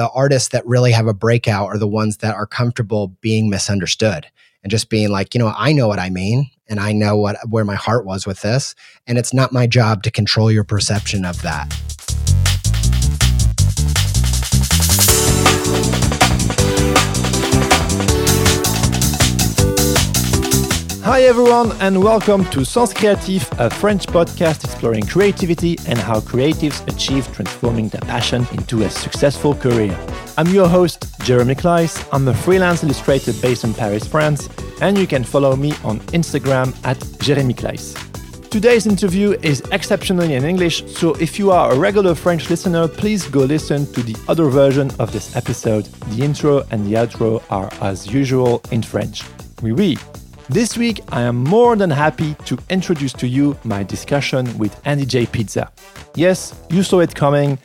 The artists that really have a breakout are the ones that are comfortable being misunderstood and just being like, you know, I know what I mean and I know what where my heart was with this, and it's not my job to control your perception of that. Hi everyone, and welcome to Sens Créatif, a French podcast exploring creativity and how creatives achieve transforming their passion into a successful career. I'm your host, Jeremy Kleiss. I'm a freelance illustrator based in Paris, France, and you can follow me on Instagram at Jeremy Kleiss. Today's interview is exceptionally in English, so if you are a regular French listener, please go listen to the other version of this episode. The intro and the outro are, as usual, in French. Oui, oui. This week, I am more than happy to introduce to you my discussion with Andy J. Pizza. Yes, you saw it coming.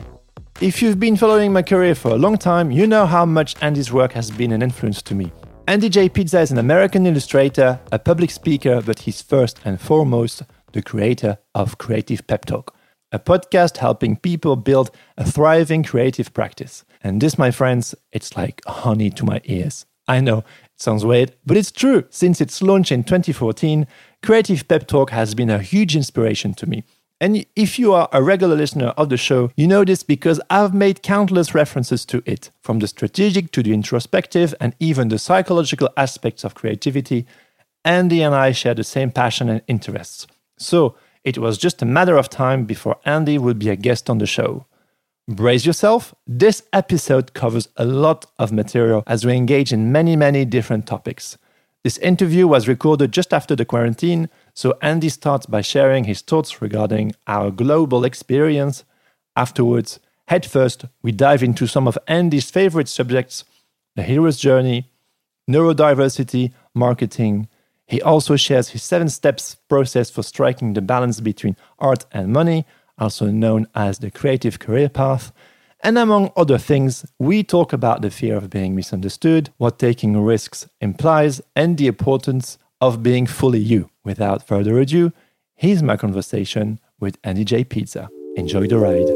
If you've been following my career for a long time, you know how much Andy's work has been an influence to me. Andy J. Pizza is an American illustrator, a public speaker, but he's first and foremost the creator of Creative Pep Talk, a podcast helping people build a thriving creative practice. And this, my friends, it's like honey to my ears. I know sounds weird, but it's true. Since its launch in 2014, Creative Pep Talk has been a huge inspiration to me. And if you are a regular listener of the show, you know this because I've made countless references to it, from the strategic to the introspective and even the psychological aspects of creativity. Andy and I share the same passion and interests. So it was just a matter of time before Andy would be a guest on the show. Brace yourself. This episode covers a lot of material as we engage in many, many different topics. This interview was recorded just after the quarantine, so Andy starts by sharing his thoughts regarding our global experience. Afterwards, headfirst, we dive into some of Andy's favorite subjects the hero's journey, neurodiversity, marketing. He also shares his seven steps process for striking the balance between art and money, also known as the creative career path. And among other things, we talk about the fear of being misunderstood, what taking risks implies, and the importance of being fully you. Without further ado, here's my conversation with Andy J. Pizza. Enjoy the ride.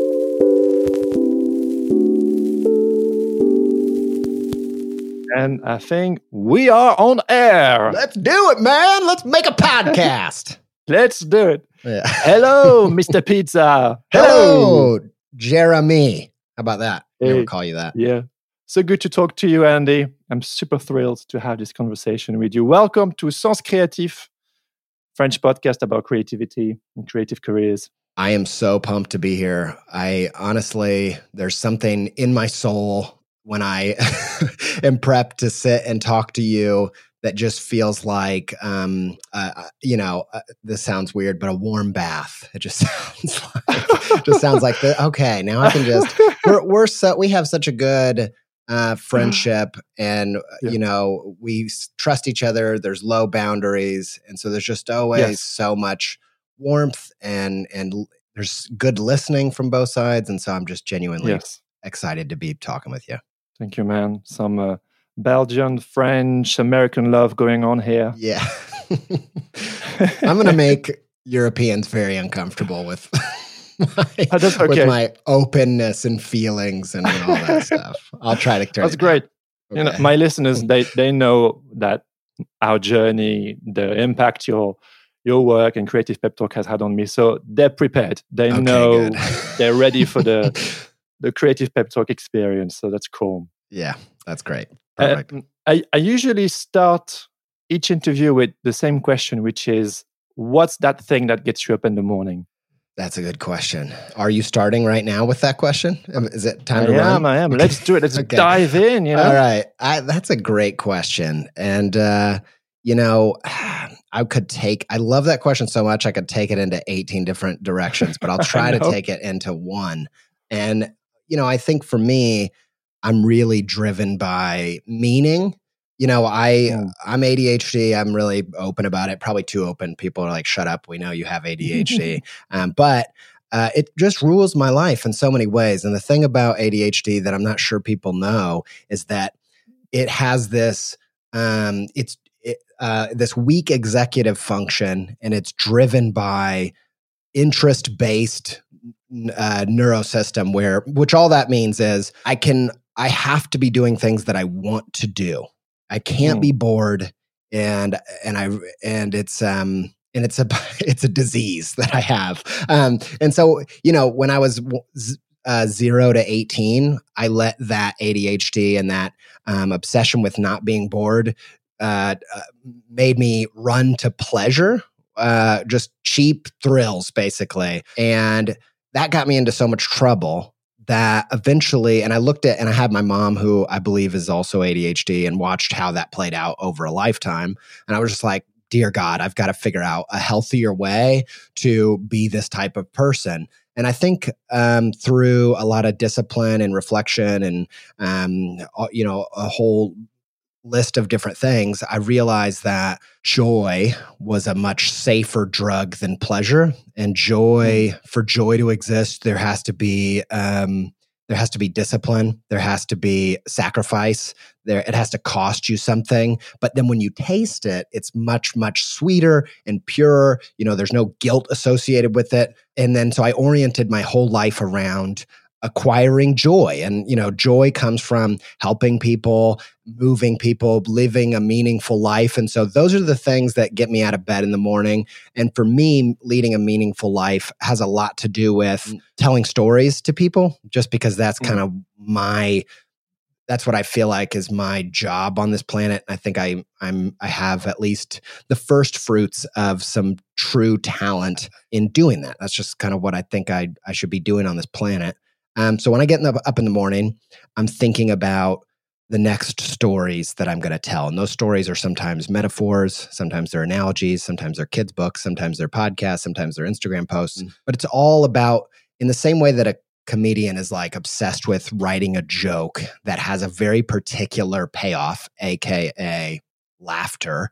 And I think we are on air. Let's do it, man. Let's make a podcast. Let's do it. yeah. Hello, Mr. Pizza. Hello, Jeremy. How about that? Hey. will call you that. Yeah. So good to talk to you, Andy. I'm super thrilled to have this conversation with you. Welcome to Sens Créatif, French podcast about creativity and creative careers. I am so pumped to be here. I honestly, there's something in my soul when I am prepped to sit and talk to you that just feels like, um, uh, uh, you know, uh, this sounds weird, but a warm bath. It just sounds like, just sounds like the, okay, now I can just, we're, we're so, we have such a good, uh, friendship and uh, Yeah. you know we trust each other there's low boundaries and so there's just always Yes. so much warmth and and there's good listening from both sides and so i'm just genuinely yes. excited to be talking with you Thank you, man. Some uh, Belgian, French, American love going on here. yeah i'm gonna make europeans very uncomfortable with my, Oh, that's with my openness and feelings and all that stuff i'll try to turn That's great. You know, my listeners, they, they know that our journey, the impact your your work and creative pep talk has had on me. So they're prepared. They Okay, know they're ready for the the creative pep talk experience. So that's cool. yeah that's great Uh, I, I usually start each interview with the same question, which is, "What's that thing that gets you up in the morning?" That's a good question. Are you starting right now with that question? Um, Is it time I to am. run? I am. Let's do it. Let's Okay. dive in. You know. All right. I, that's a great question. And, uh, you know, I could take, I love that question so much. I could take it into 18 different directions, but I'll try to take it into one. And, you know, I think for me, I'm really driven by meaning. You know, I yeah. I'm ADHD. I'm really open about it. Probably too open. People are like, "Shut up. We know you have ADHD." um, but uh, it just rules my life in so many ways. And the thing about ADHD that I'm not sure people know is that it has this um, it's it, uh, this weak executive function, and it's driven by interest based uh, neurosystem. Where which all that means is I can I have to be doing things that I want to do. I can't mm. be bored, and and I and it's um and it's a it's a disease that I have. Um, and so you know when I was uh, zero to 18, I let that ADHD and that um, obsession with not being bored uh, uh, made me run to pleasure, uh, just cheap thrills, basically. And that got me into so much trouble that eventually, and I looked at, and I had my mom, who I believe is also ADHD, and watched how that played out over a lifetime. And I was just like, dear God, I've got to figure out a healthier way to be this type of person. And I think um, through a lot of discipline and reflection and, um, you know, a whole list of different things, I realized that joy was a much safer drug than pleasure. And joy, mm. for joy to exist, there has to be um, there has to be discipline. There has to be sacrifice. There it has to cost you something. But then when you taste it it's much much sweeter and purer. You know there's no guilt associated with it. And then so i oriented my whole life around acquiring joy and you know joy comes from helping people moving people living a meaningful life and so those are the things that get me out of bed in the morning and for me leading a meaningful life has a lot to do with mm. telling stories to people just because that's mm. kind of my that's what I feel like is my job on this planet. I think I I'm I have at least the first fruits of some true talent in doing that. That's just kind of what I think I I should be doing on this planet. Um, so when I get the, up in the morning, I'm thinking about the next stories that I'm going to tell. And those stories are sometimes metaphors, sometimes they're analogies, sometimes they're kids' books, sometimes they're podcasts, sometimes they're Instagram posts. Mm. But it's all about, in the same way that a comedian is like obsessed with writing a joke that has a very particular payoff, AKA laughter.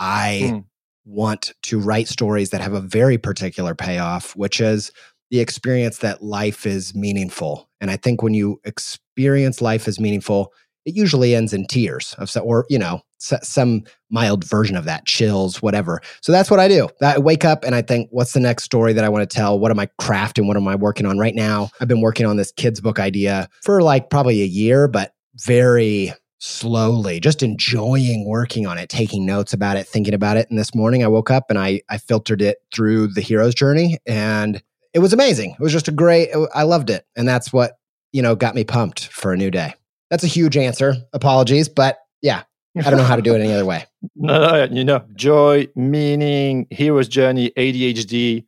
I mm. want to write stories that have a very particular payoff, which is the experience that life is meaningful. And I think when you experience life as meaningful, it usually ends in tears of or you know some mild version of that chills whatever. So that's what i do. I wake up and i think what's the next story that i want to tell? What am i crafting? What am i working on right now? I've been working on this kids book idea for like probably a year but very slowly just enjoying working on it taking notes about it thinking about it. And this morning i woke up and i i filtered it through the hero's journey and it was amazing. It was just a great, I loved it. And that's what, you know, got me pumped for a new day. That's a huge answer. Apologies. But yeah, I don't know how to do it any other way. no, no, you know, joy, meaning, hero's journey, ADHD.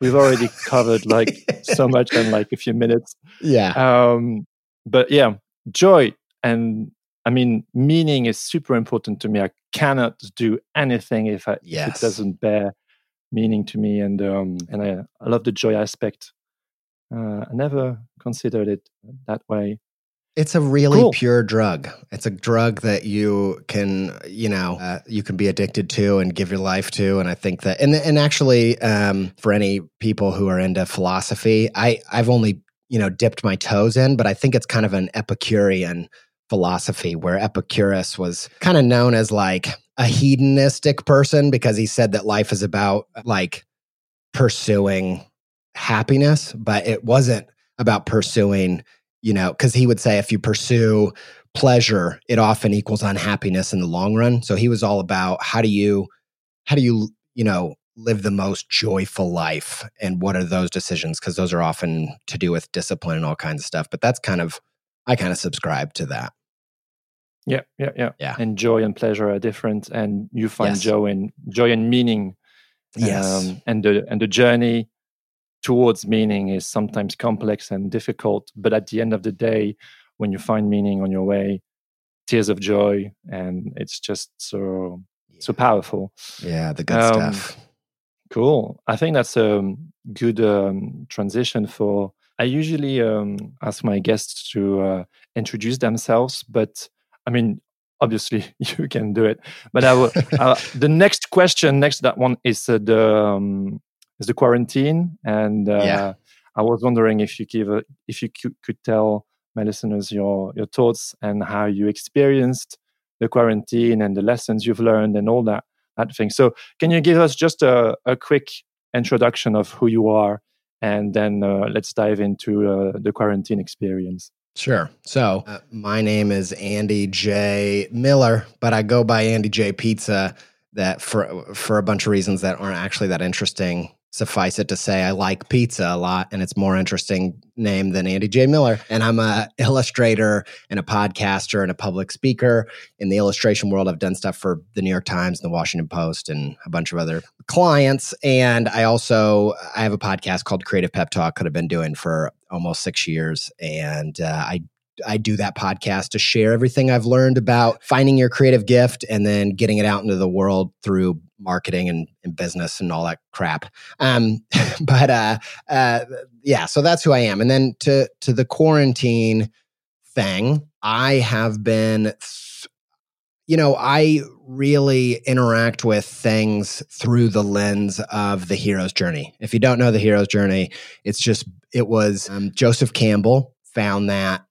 We've already covered like so much in like a few minutes. Yeah. Um, but yeah, joy and I mean, meaning is super important to me. I cannot do anything if, I, yes. if it doesn't bear meaning to me, and um, and I, I love the joy aspect. Uh, I never considered it that way. It's a really cool. pure drug. It's a drug that you can, you know, uh, you can be addicted to and give your life to. And I think that, and and actually, um, for any people who are into philosophy, I I've only you know dipped my toes in, but I think it's kind of an Epicurean philosophy where Epicurus was kind of known as like a hedonistic person because he said that life is about like pursuing happiness, but it wasn't about pursuing, you know, because he would say if you pursue pleasure, it often equals unhappiness in the long run. So he was all about how do you, how do you, you know, live the most joyful life and what are those decisions? Because those are often to do with discipline and all kinds of stuff. But that's kind of, I kind of subscribe to that. Yeah, yeah, yeah. Yeah. And joy and pleasure are different, and you find yes. joy and joy and meaning. Yes. Um, and the and the journey towards meaning is sometimes complex and difficult, but at the end of the day, when you find meaning on your way, tears of joy, and it's just so yeah. so powerful. Yeah, the good um, stuff. Cool. I think that's a good um, transition for I usually um, ask my guests to uh, introduce themselves, but I mean, obviously you can do it. But I will, uh, the next question, next to that one is uh, the um, is the quarantine, and uh, yeah. I was wondering if you give a, if you could, could tell my listeners your your thoughts and how you experienced the quarantine and the lessons you've learned and all that that thing. So, can you give us just a, a quick introduction of who you are, and then uh, let's dive into uh, the quarantine experience. Sure. So, uh, my name is Andy J. Miller, but I go by Andy J. Pizza. That for for a bunch of reasons that aren't actually that interesting suffice it to say I like pizza a lot and it's more interesting name than Andy J Miller and I'm a illustrator and a podcaster and a public speaker in the illustration world I've done stuff for the New York Times and the Washington Post and a bunch of other clients and I also I have a podcast called Creative Pep Talk that I've been doing for almost 6 years and uh, I I do that podcast to share everything I've learned about finding your creative gift and then getting it out into the world through marketing and, and business and all that crap. Um, but uh, uh, yeah, so that's who I am. And then to to the quarantine thing, I have been. You know, I really interact with things through the lens of the hero's journey. If you don't know the hero's journey, it's just, it was um, Joseph Campbell found that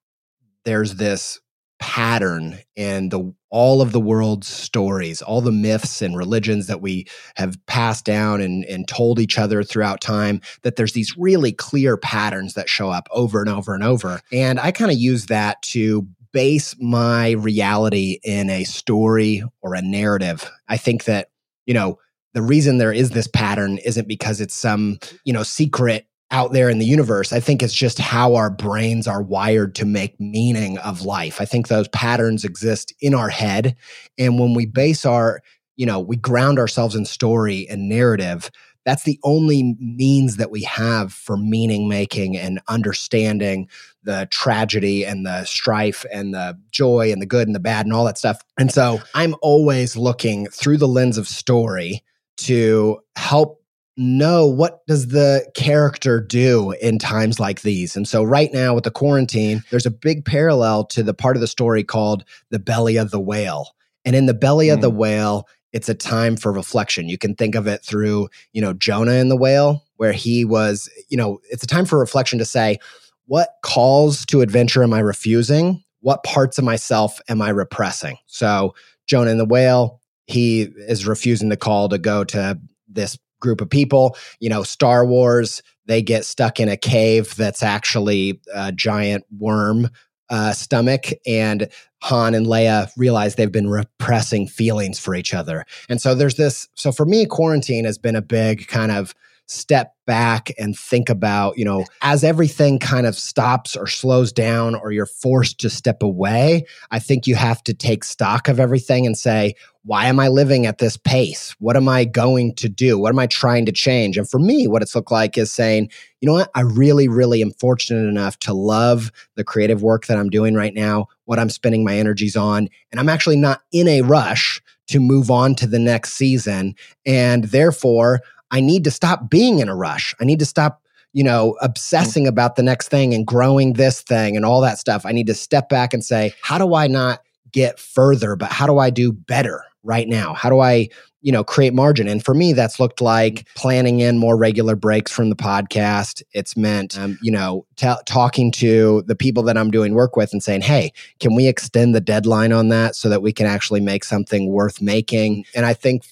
there's this pattern in the all of the world's stories, all the myths and religions that we have passed down and, and told each other throughout time, that there's these really clear patterns that show up over and over and over. And I kind of use that to base my reality in a story or a narrative. I think that, you know, the reason there is this pattern isn't because it's some, you know, secret out there in the universe. I think it's just how our brains are wired to make meaning of life. I think those patterns exist in our head. And when we base our, you know, we ground ourselves in story and narrative, that's the only means that we have for meaning making and understanding the tragedy and the strife and the joy and the good and the bad and all that stuff. And so I'm always looking through the lens of story to help know what does the character do in times like these and so right now with the quarantine there's a big parallel to the part of the story called the belly of the whale and in the belly mm. of the mm. whale it's a time for reflection. You can think of it through you know jonah in the whale where he was you know it's a time for reflection to say what calls to adventure am i refusing? What parts of myself am i repressing? So jonah in the whale he is refusing the call to go to this group of people. You know, Star Wars, they get stuck in a cave that's actually a giant worm uh, stomach, and Han and Leia realize they've been repressing feelings for each other. And so there's this. So for me, quarantine has been a big kind of step back and think about, you know, as everything kind of stops or slows down or you're forced to step away, I think you have to take stock of everything and say, why am I living at this pace? What am I going to do? What am I trying to change? And for me, what it's looked like is saying, you know what? I really, really am fortunate enough to love the creative work that I'm doing right now, what I'm spending my energies on. And I'm actually not in a rush to move on to the next season. And therefore, I need to stop being in a rush. I need to stop, you know, obsessing mm. about the next thing and growing this thing and all that stuff. I need to step back and say, how do I not get further, but how do I do better right now? How do I, you know, create margin? And for me, that's looked like planning in more regular breaks from the podcast. It's meant, um, you know, t- talking to the people that I'm doing work with and saying, hey, can we extend the deadline on that so that we can actually make something worth making? And I think,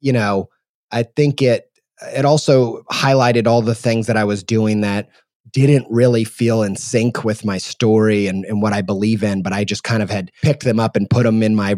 you know, I think it it also highlighted all the things that I was doing that didn't really feel in sync with my story and, and what I believe in, but I just kind of had picked them up and put them in my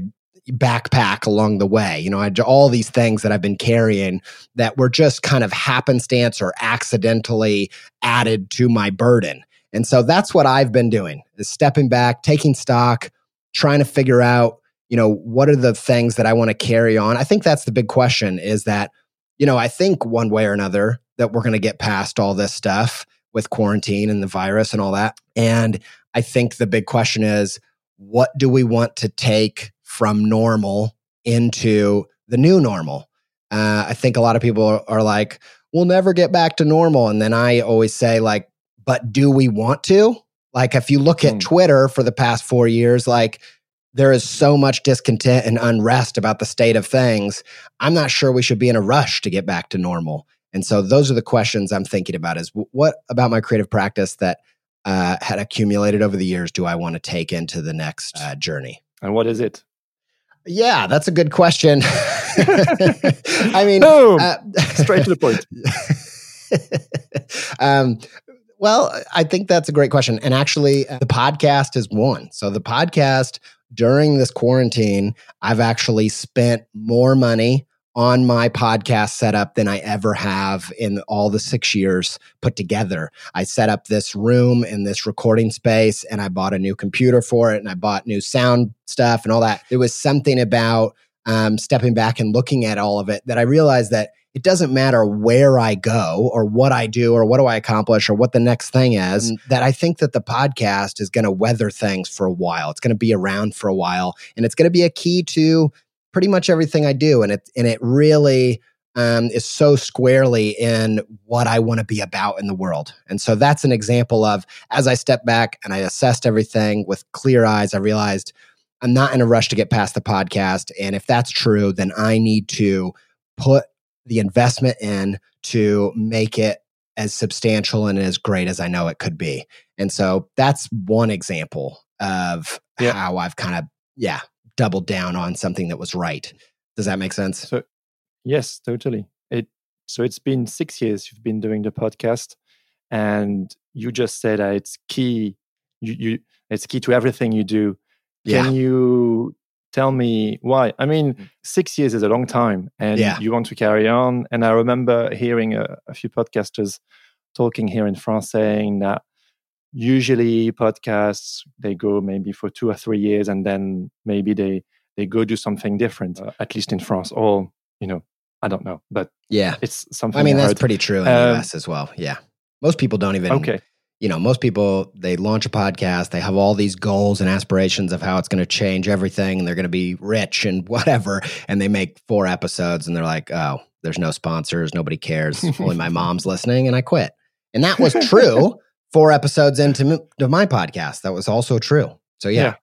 backpack along the way. You know, I all these things that I've been carrying that were just kind of happenstance or accidentally added to my burden. And so that's what I've been doing is stepping back, taking stock, trying to figure out, you know, what are the things that I want to carry on. I think that's the big question is that you know, I think one way or another that we're going to get past all this stuff with quarantine and the virus and all that. And I think the big question is what do we want to take from normal into the new normal? Uh, I think a lot of people are, are like, we'll never get back to normal. And then I always say, like, but do we want to? Like, if you look at Mm. Twitter for the past four years, like, there is so much discontent and unrest about the state of things. I'm not sure we should be in a rush to get back to normal. And so, those are the questions I'm thinking about: is what about my creative practice that uh, had accumulated over the years do I want to take into the next uh, journey? And what is it? Yeah, that's a good question. I mean, uh, Straight to the point. um, well, I think that's a great question. And actually, uh, the podcast is one. So, the podcast during this quarantine, I've actually spent more money on my podcast setup than I ever have in all the six years put together. I set up this room in this recording space and I bought a new computer for it and I bought new sound stuff and all that. There was something about um, stepping back and looking at all of it that I realized that it doesn't matter where I go or what I do or what do I accomplish or what the next thing is, that I think that the podcast is going to weather things for a while. It's going to be around for a while and it's going to be a key to pretty much everything I do. And it, and it really um, is so squarely in what I want to be about in the world. And so that's an example of as I stepped back and I assessed everything with clear eyes, I realized I'm not in a rush to get past the podcast. And if that's true, then I need to put the investment in to make it as substantial and as great as I know it could be. And so that's one example of Yeah. how I've kind of, yeah, doubled down on something that was right. Does that make sense? So, yes, totally. It so it's been six years you've been doing the podcast, and you just said that it's key. You, you it's key to everything you do. Yeah. Can you tell me why? I mean, six years is a long time, and Yeah. you want to carry on. And I remember hearing a, a few podcasters talking here in France saying that usually podcasts they go maybe for two or three years, and then maybe they they go do something different. uh, at least in France, or you know, I don't know, but Yeah. it's something. I mean, that's pretty true in the Um, US as well. Yeah. Most people don't even, okay. You know, most people, they launch a podcast, they have all these goals and aspirations of how it's going to change everything and they're going to be rich and whatever. And they make four episodes and they're like, oh, there's no sponsors, nobody cares. Only my mom's listening and I quit. And that was true four episodes into to my podcast. That was also true. So, yeah. Yeah.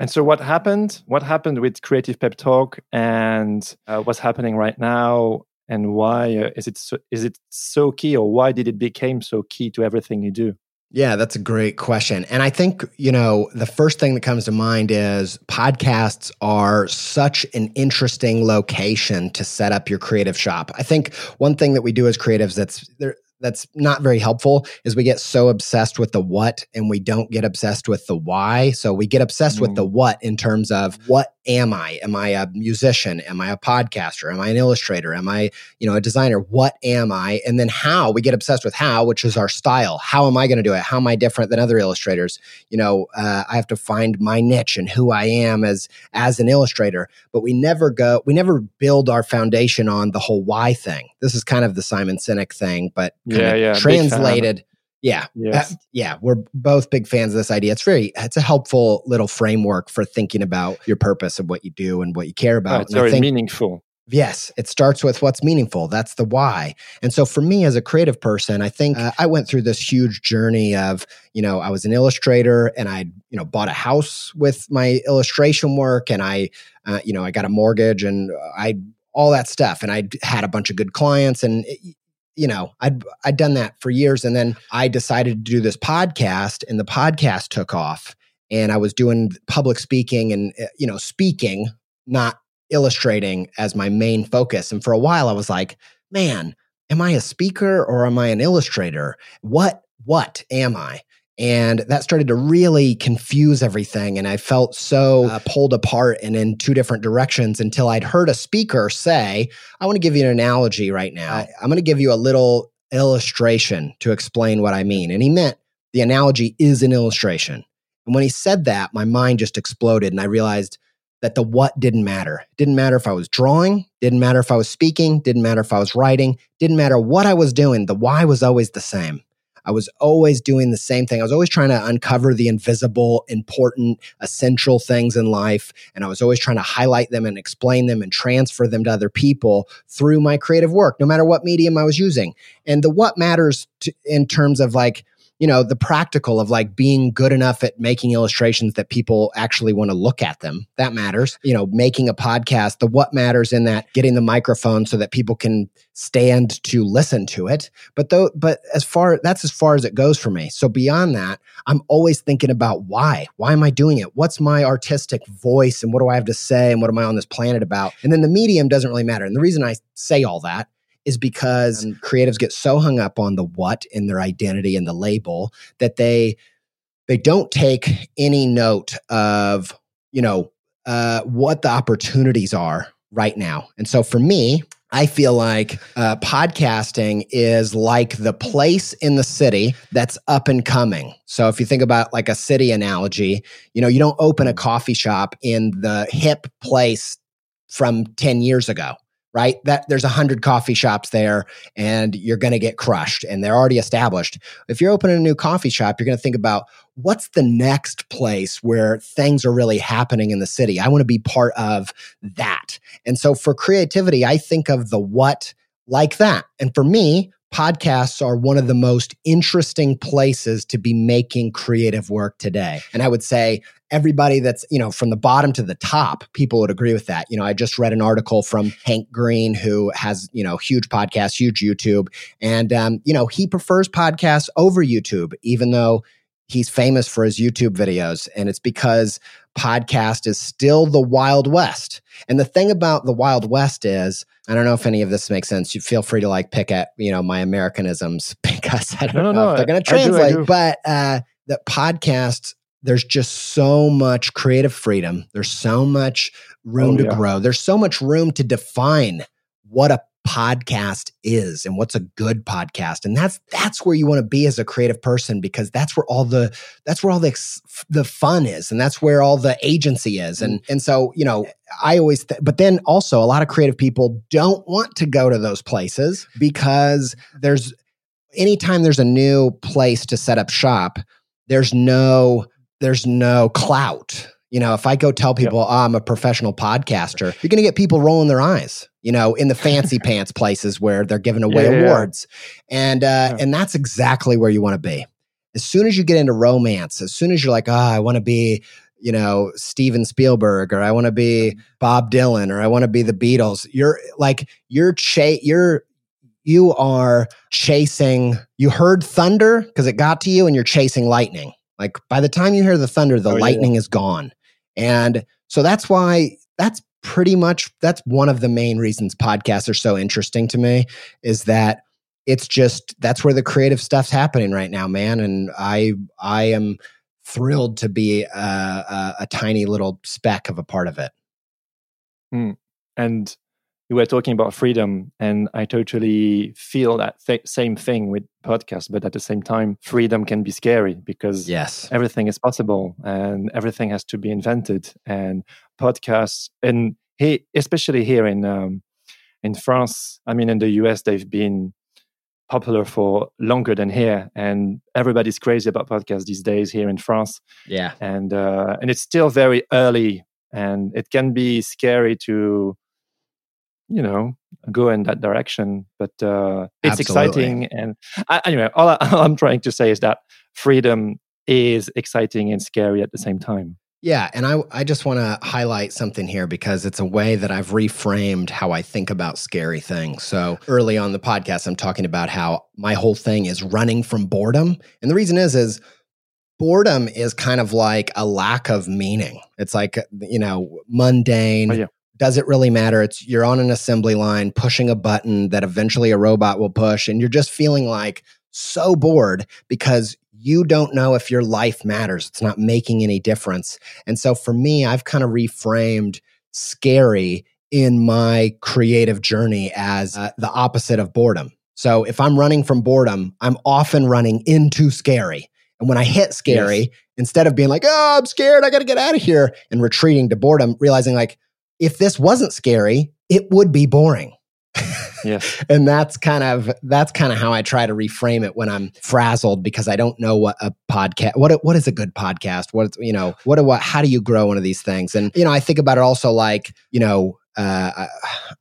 And so, what happened? What happened with Creative Pep Talk, and uh, what's happening right now, and why uh, is it so, is it so key, or why did it become so key to everything you do? Yeah, that's a great question. And I think, you know, the first thing that comes to mind is podcasts are such an interesting location to set up your creative shop. I think one thing that we do as creatives that's there that's not very helpful is we get so obsessed with the what and we don't get obsessed with the why. So we get obsessed with Mm. the what in terms of what am I? Am I a musician? Am I a podcaster? Am I an illustrator? Am I you know, a designer, what am I? And then how we get obsessed with how, which is our style. How am I going to do it? How am I different than other illustrators? You know, uh, I have to find my niche and who I am as as an illustrator. But we never go, we never build our foundation on the whole why thing. This is kind of the Simon Sinek thing, but Yeah, yeah, translated. Yeah, Yes. uh, yeah, we're both big fans of this idea. It's very, it's a helpful little framework for thinking about your purpose and what you do and what you care Oh, about. it's And very think- meaningful. Yes, it starts with what's meaningful. That's the why. And so for me as a creative person, I think uh, I went through this huge journey of, you know, I was an illustrator and I, you know, bought a house with my illustration work and I, uh, you know, I got a mortgage and I, all that stuff. And I had a bunch of good clients and, it- you know, I'd, I'd done that for years. And then I decided to do this podcast and the podcast took off and I was doing public speaking and, uh, you know, speaking, not illustrating as my main focus. And for a while I was like, man, am I a speaker or am I an illustrator? What what am I? And that started to really confuse everything. And I felt so uh, pulled apart and in two different directions until I'd heard a speaker say, I want to give you an analogy right now. I'm going to give you a little illustration to explain what I mean. And he meant the analogy is an illustration. And when he said that, my mind just exploded. And I realized that the what didn't matter. It didn't matter if I was drawing, didn't matter if I was speaking, didn't matter if I was writing, didn't matter what I was doing. The why was always the same. I was always doing the same thing. I was always trying to uncover the invisible, important, essential things in life. And I was always trying to highlight them and explain them and transfer them to other people through my creative work, no matter what medium I was using. And the what matters to, in terms of like, you know the practical of like being good enough at making illustrations that people actually want to look at them. That matters. You know making a podcast the what matters in that getting the microphone so that people can stand to listen to it. But though but as far that's as far as it goes for me. So beyond that i'm always thinking about why. Why am i doing it? What's my artistic voice and what do i have to say and what am i on this planet about? And then the medium doesn't really matter. And the reason i say all that is because creatives get so hung up on the what in their identity and the label that they they don't take any note of you know uh, what the opportunities are right now. And so for me, I feel like uh, podcasting is like the place in the city that's up and coming. So if you think about like a city analogy, you know, you don't open a coffee shop in the hip place from 10 years ago right? That there's a hundred coffee shops there and you're going to get crushed and they're already established. If you're opening a new coffee shop, you're going to think about what's the next place where things are really happening in the city. I want to be part of that. And so for creativity, I think of the what like that. And for me, podcasts are one of the most interesting places to be making creative work today. And I would say everybody that's, you know, from the bottom to the top, people would agree with that. You know, I just read an article from Hank Green, who has, you know, huge podcast, huge YouTube. And, um, you know, he prefers podcasts over YouTube, even though he's famous for his YouTube videos. And it's because podcast is still the Wild West. And the thing about the Wild West is, I don't know if any of this makes sense. You feel free to like pick at, you know, my Americanisms because I don't no, know no, if they're going to translate. I do, I do. But uh, the podcasts there's just so much creative freedom. There's so much room oh, to yeah. grow. There's so much room to define what a podcast is and what's a good podcast and that's that's where you want to be as a creative person because that's where all the that's where all the the fun is and that's where all the agency is and and so you know i always th- but then also a lot of creative people don't want to go to those places because there's anytime there's a new place to set up shop there's no there's no clout. You know, if I go tell people yep. oh, I'm a professional podcaster, you're going to get people rolling their eyes. You know, in the fancy pants places where they're giving away yeah, awards, yeah. and uh, yeah. and that's exactly where you want to be. As soon as you get into romance, as soon as you're like, oh, I want to be you know Steven Spielberg or I want to be Bob Dylan or I want to be the Beatles. You're like you're cha- you're you are chasing. You heard thunder because it got to you, and you're chasing lightning. Like by the time you hear the thunder, the oh, lightning yeah. is gone. And so that's why that's pretty much that's one of the main reasons podcasts are so interesting to me is that it's just that's where the creative stuff's happening right now, man. And I I am thrilled to be a, a, a tiny little speck of a part of it. Mm. And you were talking about freedom and i totally feel that th- same thing with podcasts but at the same time freedom can be scary because yes. everything is possible and everything has to be invented. And podcasts and he especially here in um, in france i mean in the us they've been popular for longer than here and everybody's crazy about podcasts these days here in france. Yeah. And uh, and it's still very early and it can be scary to you know go in that direction but uh, it's Absolutely. exciting and I, anyway all, I, all i'm trying to say is that freedom is exciting and scary at the same time yeah, and I I just want to highlight something here because it's a way that I've reframed how I think about scary things. So, early on the podcast I'm talking about how my whole thing is running from boredom. And the reason is is boredom is kind of like a lack of meaning. It's like, you know, mundane, oh, yeah does it really matter? It's you're on an assembly line pushing a button that eventually a robot will push, and you're just feeling like so bored because you don't know if your life matters. It's not making any difference. And so for me, I've kind of reframed scary in my creative journey as uh, the opposite of boredom. So if I'm running from boredom, I'm often running into scary. And when I hit scary, yes. instead of being like, oh, I'm scared, I got to get out of here and retreating to boredom, realizing like, if this wasn't scary, it would be boring. yeah. and that's kind of that's kind of how I try to reframe it when I'm frazzled because I don't know what a podcast what what is a good podcast? What you know, what what how do you grow one of these things? And you know, I think about it also like, you know, uh, I,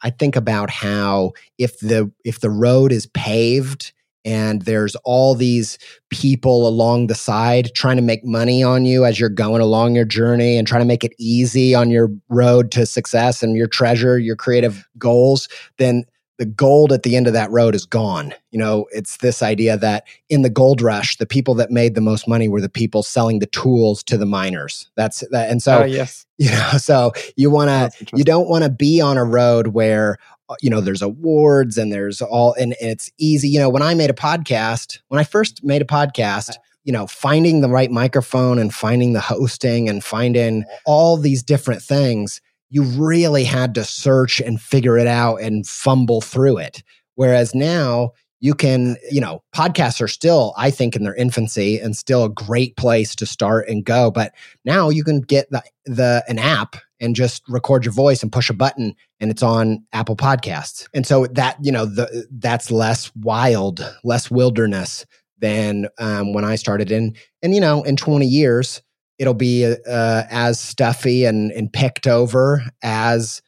I think about how if the if the road is paved and there's all these people along the side trying to make money on you as you're going along your journey and trying to make it easy on your road to success and your treasure, your creative goals, then the gold at the end of that road is gone. You know, it's this idea that in the gold rush, the people that made the most money were the people selling the tools to the miners. That's that. And so, uh, yes. you know, so you want to, you don't want to be on a road where, Uh, you know, there's awards and there's all, and, and it's easy. You know, when I made a podcast, when I first made a podcast, you know, finding the right microphone and finding the hosting and finding all these different things you really had to search and figure it out and fumble through it. Whereas now you can, you know, podcasts are still, I think, in their infancy and still a great place to start and go. But now you can get the, the an app and just record your voice and push a button and it's on Apple Podcasts. And so that, you know, the, that's less wild, less wilderness than um, when I started in. And, you know, in 20 years, it'll be uh, as stuffy and, and picked over as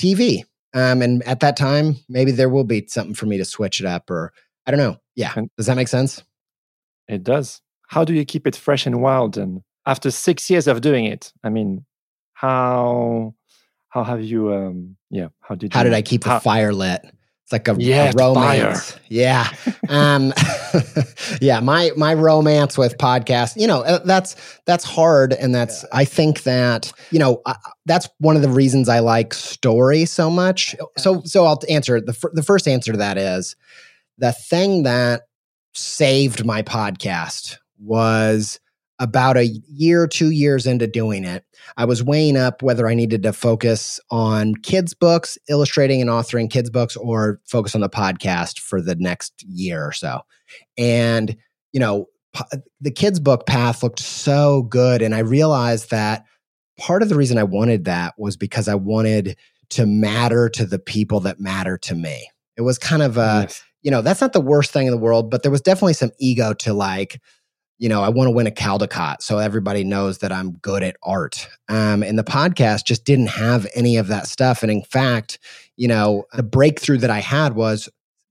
TV. Um, and at that time, maybe there will be something for me to switch it up, or I don't know. Yeah, does that make sense? It does. How do you keep it fresh and wild? And after six years of doing it, I mean, how how have you? Um, yeah, how did you, how did I keep how, the fire lit? It's like a, yeah, a romance. Yeah. Um, yeah. My, my romance with podcasts, you know, uh, that's, that's hard. And that's, yeah. I think that, you know, I, that's one of the reasons I like story so much. So, so I'll answer the, the first answer to that is the thing that saved my podcast was about a year, two years into doing it, I was weighing up whether I needed to focus on kids' books, illustrating and authoring kids' books, or focus on the podcast for the next year or so. And, you know, the kids' book path looked so good. And I realized that part of the reason I wanted that was because I wanted to matter to the people that matter to me. It was kind of a, yes. you know, that's not the worst thing in the world, but there was definitely some ego to like, you know, I want to win a Caldecott so everybody knows that I'm good at art. Um, and the podcast just didn't have any of that stuff. And in fact, you know, the breakthrough that I had was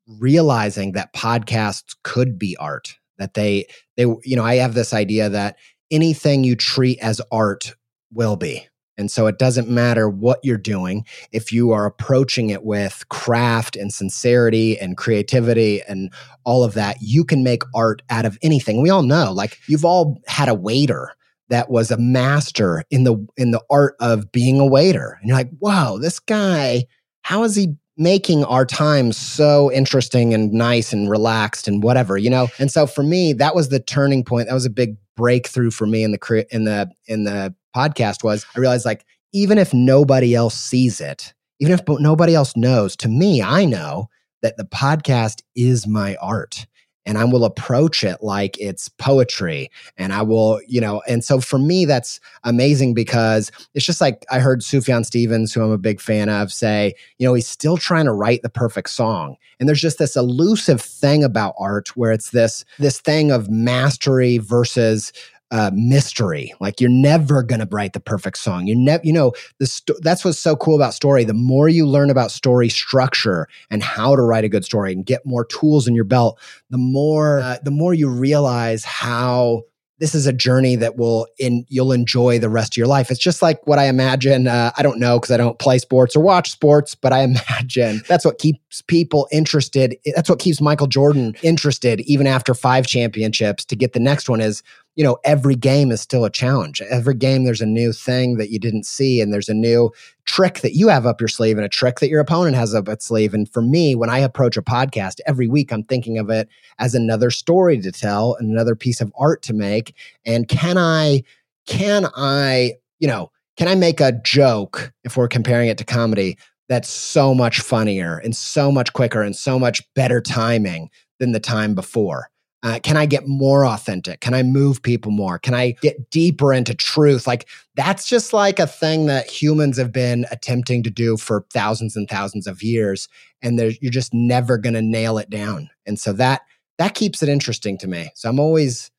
realizing that podcasts could be art. That they, they, you know, I have this idea that anything you treat as art will be. And so it doesn't matter what you're doing if you are approaching it with craft and sincerity and creativity and all of that, you can make art out of anything. We all know, like you've all had a waiter that was a master in the in the art of being a waiter. And you're like, "Wow, this guy, how is he making our time so interesting and nice and relaxed and whatever, you know?" And so for me, that was the turning point. That was a big breakthrough for me in the in the in the podcast was I realized like even if nobody else sees it, even if nobody else knows, to me, I know that the podcast is my art and I will approach it like it's poetry. And I will, you know, and so for me, that's amazing because it's just like I heard Sufjan Stevens, who I'm a big fan of, say, you know, he's still trying to write the perfect song. And there's just this elusive thing about art where it's this this thing of mastery versus uh, mystery. Like you're never going to write the perfect song. You never, you know, the that's what's so cool about story. The more you learn about story structure and how to write a good story and get more tools in your belt, the more, uh, the more you realize how this is a journey that will in you'll enjoy the rest of your life. It's just like what I imagine. Uh, I don't know because I don't play sports or watch sports, but I imagine that's what keeps people interested. That's what keeps Michael Jordan interested even after five championships. To get the next one is you know, every game is still a challenge. Every game, there's a new thing that you didn't see, and there's a new trick that you have up your sleeve, and a trick that your opponent has up its sleeve. And for me, when I approach a podcast every week, I'm thinking of it as another story to tell, and another piece of art to make. And can I, can I, you know, can I make a joke if we're comparing it to comedy that's so much funnier and so much quicker and so much better timing than the time before? Uh, can I get more authentic? Can I move people more? Can I get deeper into truth? Like that's just like a thing that humans have been attempting to do for thousands and thousands of years, and you're just never going to nail it down. And so that that keeps it interesting to me. So I'm always,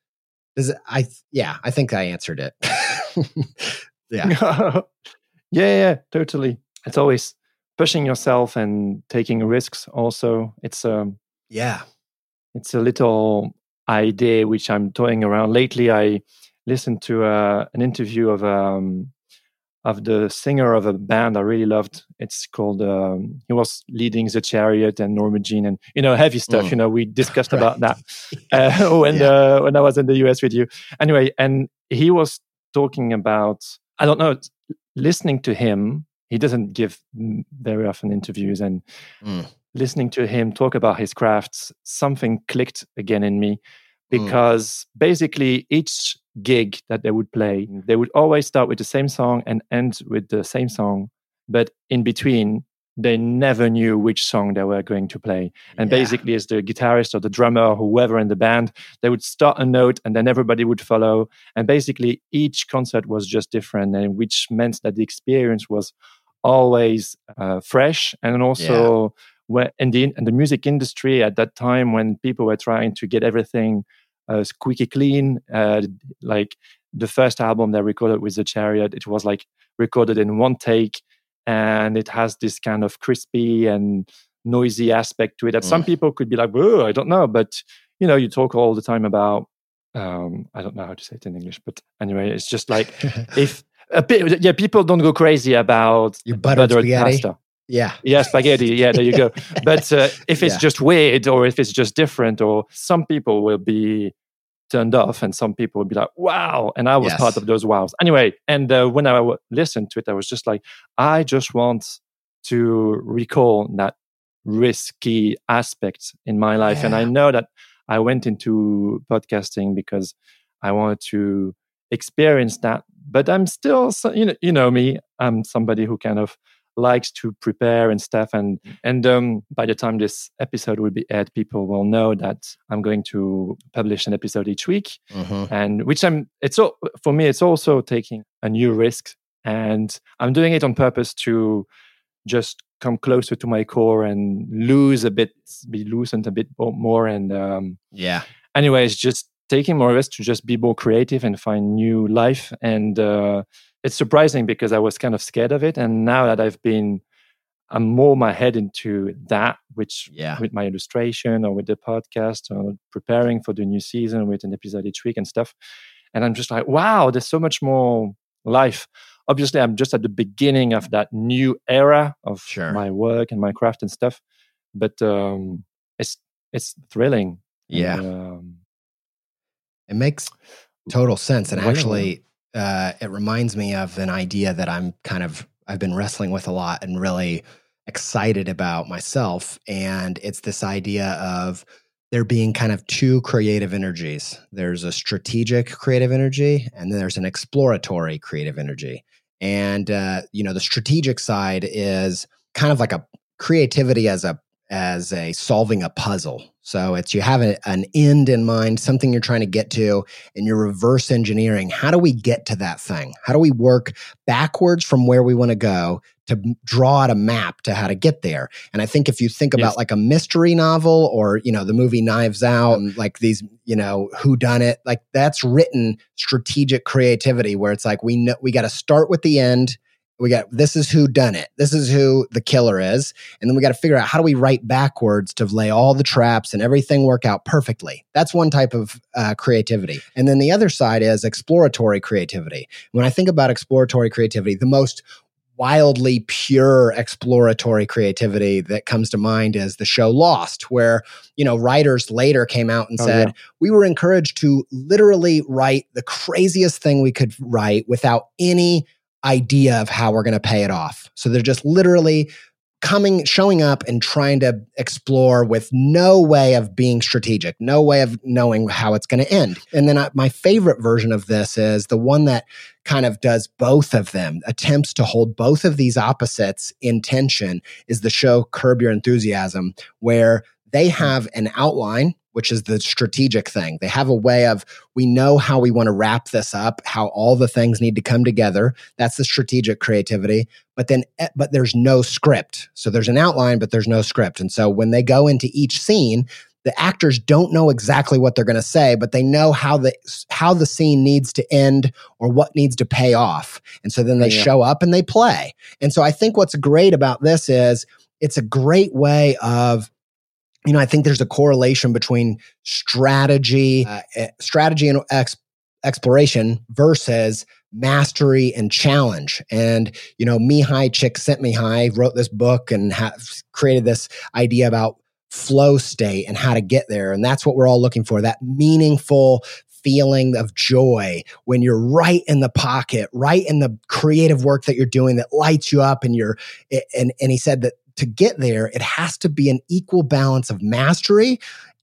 it, I yeah, I think I answered it. yeah. yeah, yeah, totally. It's always pushing yourself and taking risks. Also, it's um yeah it's a little idea which I'm toying around. Lately, I listened to uh, an interview of um, of the singer of a band I really loved. It's called. Um, he was leading the Chariot and Norma Jean and you know heavy stuff. Mm. You know we discussed right. about that uh, when yeah. uh, when I was in the US with you. Anyway, and he was talking about I don't know. Listening to him, he doesn't give very often interviews, and mm listening to him talk about his crafts, something clicked again in me mm. because mm. basically each gig that they would play, they would always start with the same song and end with the same song. But in between, they never knew which song they were going to play. And yeah. basically, as the guitarist or the drummer or whoever in the band, they would start a note and then everybody would follow. And basically, each concert was just different, and which meant that the experience was always uh, fresh and also. Yeah where in the in the music industry at that time when people were trying to get everything uh, squeaky clean uh, like the first album they recorded with the chariot it was like recorded in one take and it has this kind of crispy and noisy aspect to it that mm. some people could be like oh i don't know but you know you talk all the time about um, i don't know how to say it in english but anyway it's just like if a bit, yeah people don't go crazy about your buttered, buttered pasta yeah. Yeah, spaghetti. Yeah, there you go. But uh, if it's yeah. just weird or if it's just different, or some people will be turned off and some people will be like, wow. And I was yes. part of those wows. Anyway, and uh, when I w- listened to it, I was just like, I just want to recall that risky aspect in my life. Yeah. And I know that I went into podcasting because I wanted to experience that. But I'm still, you know, you know me. I'm somebody who kind of likes to prepare and stuff. And mm. and um, by the time this episode will be aired people will know that i'm going to publish an episode each week. Mm-hmm. and which i'm it's all for me it's also taking a new risk. And i'm doing it on purpose to just come closer to my core and lose a bit be loosened a bit more. And um, yeah. anyways just taking more risk to just be more creative and find new life. And uh, it's surprising because I was kind of scared of it. And now that I've been, I'm more my head into that, which yeah. with my illustration or with the podcast or preparing for the new season with an episode each week and stuff. And I'm just like, wow, there's so much more life. Obviously, I'm just at the beginning of that new era of sure. my work and my craft and stuff. But um, it's it's thrilling. Yeah. And, um, it makes total sense. And actually, uh, it reminds me of an idea that I'm kind of I've been wrestling with a lot and really excited about myself. And it's this idea of there being kind of two creative energies. There's a strategic creative energy, and then there's an exploratory creative energy. And uh, you know, the strategic side is kind of like a creativity as a as a solving a puzzle. So it's you have a, an end in mind, something you're trying to get to, and you're reverse engineering. How do we get to that thing? How do we work backwards from where we want to go to draw out a map to how to get there? And I think if you think about yes. like a mystery novel or you know the movie Knives Out, and like these you know who done it, like that's written strategic creativity where it's like we know we got to start with the end we got this is who done it. This is who the killer is. And then we got to figure out how do we write backwards to lay all the traps and everything work out perfectly. That's one type of uh, creativity. And then the other side is exploratory creativity. When i think about exploratory creativity the most wildly pure exploratory creativity that comes to mind is the show Lost, where, you know, writers later came out and oh, said, yeah. we were encouraged to literally write the craziest thing we could write without any idea of how we're going to pay it off. So they're just literally coming showing up and trying to explore with no way of being strategic no way of knowing how it's going to end and then I, my favorite version of this is the one that kind of does both of them attempts to hold both of these opposites in tension is the show curb your enthusiasm where they have an outline which is the strategic thing. They have a way of, we know how we want to wrap this up, how all the things need to come together. That's the strategic creativity. But then, eh, but there's no script. So there's an outline, but there's no script. And so when they go into each scene, the actors don't know exactly what they're going to say but they know how the how the scene needs to end or what needs to pay off and so then they yeah. show up and they play and so i think what's great about this is it's a great way of you know, I think there's a correlation between strategy, uh, eh, strategy and ex- exploration versus mastery and challenge. And, you know, Mihaly Csikszentmihalyi wrote this book and ha- created this idea about flow state and how to get there. And that's what we're all looking for that meaningful feeling of joy when you're right in the pocket, right in the creative work that you're doing that lights you up and you're, and, and he said that to get there, it has to be an equal balance of mastery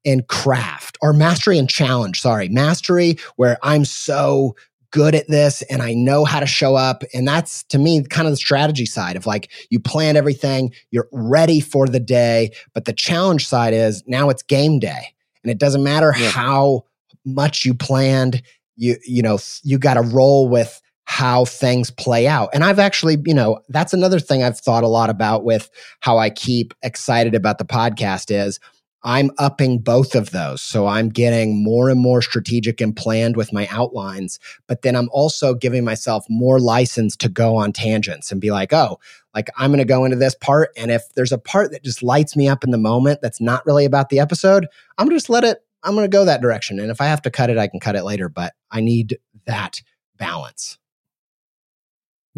and craft or mastery and challenge. Sorry, mastery where I'm so good at this and I know how to show up. And that's to me kind of the strategy side of like you plan everything, you're ready for the day. But the challenge side is now it's game day. And it doesn't matter yeah. how much you planned, you you know, you got to roll with how things play out. And I've actually, you know, that's another thing I've thought a lot about with how I keep excited about the podcast is I'm upping both of those. So I'm getting more and more strategic and planned with my outlines, but then I'm also giving myself more license to go on tangents and be like, oh, like I'm going to go into this part. And if there's a part that just lights me up in the moment that's not really about the episode, I'm just let it, I'm going to go that direction. And if I have to cut it, I can cut it later, but I need that balance.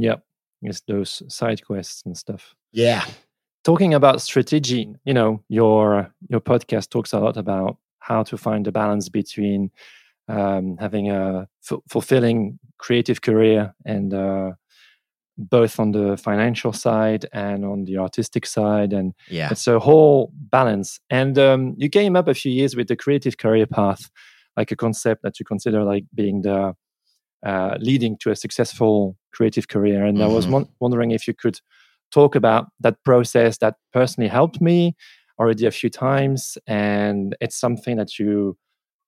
Yeah, it's those side quests and stuff. Yeah. Talking about strategy, you know, your your podcast talks a lot about how to find a balance between um, having a f- fulfilling creative career and uh, both on the financial side and on the artistic side and yeah it's a whole balance and um, you came up a few years with the creative career path like a concept that you consider like being the uh, leading to a successful creative career. And mm-hmm. I was mm-hmm. wondering if you could talk about that process that personally helped me already a few times. And it's something that you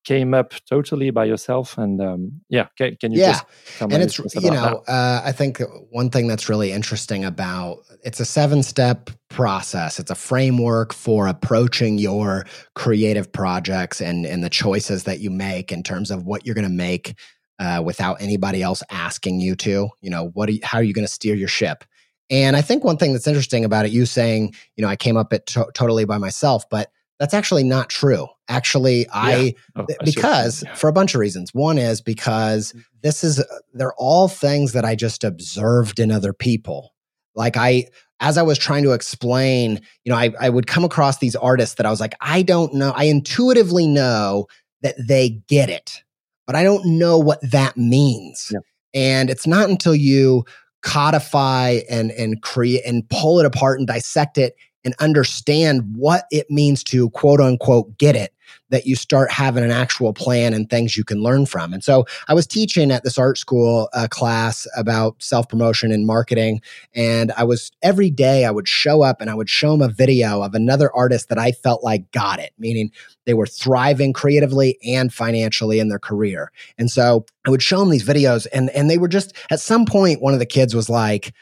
came up totally by yourself and um, yeah can, can you yeah and it's you know uh, i think one thing that's really interesting about it's a seven step process it's a framework for approaching your creative projects and and the choices that you make in terms of what you're going to make uh, without anybody else asking you to. You know, what? Are you, how are you going to steer your ship? And I think one thing that's interesting about it, you saying, you know, I came up it to- totally by myself, but that's actually not true. Actually, I, oh, I because yeah. for a bunch of reasons. One is because this is, they're all things that I just observed in other people. Like I, as I was trying to explain, you know, I, I would come across these artists that I was like, I don't know. I intuitively know that they get it but I don't know what that means. Yeah. And it's not until you codify and and create and pull it apart and dissect it and understand what it means to quote unquote get it that you start having an actual plan and things you can learn from. And so I was teaching at this art school uh, class about self promotion and marketing. And I was every day I would show up and I would show them a video of another artist that I felt like got it, meaning they were thriving creatively and financially in their career. And so I would show them these videos and, and they were just at some point, one of the kids was like,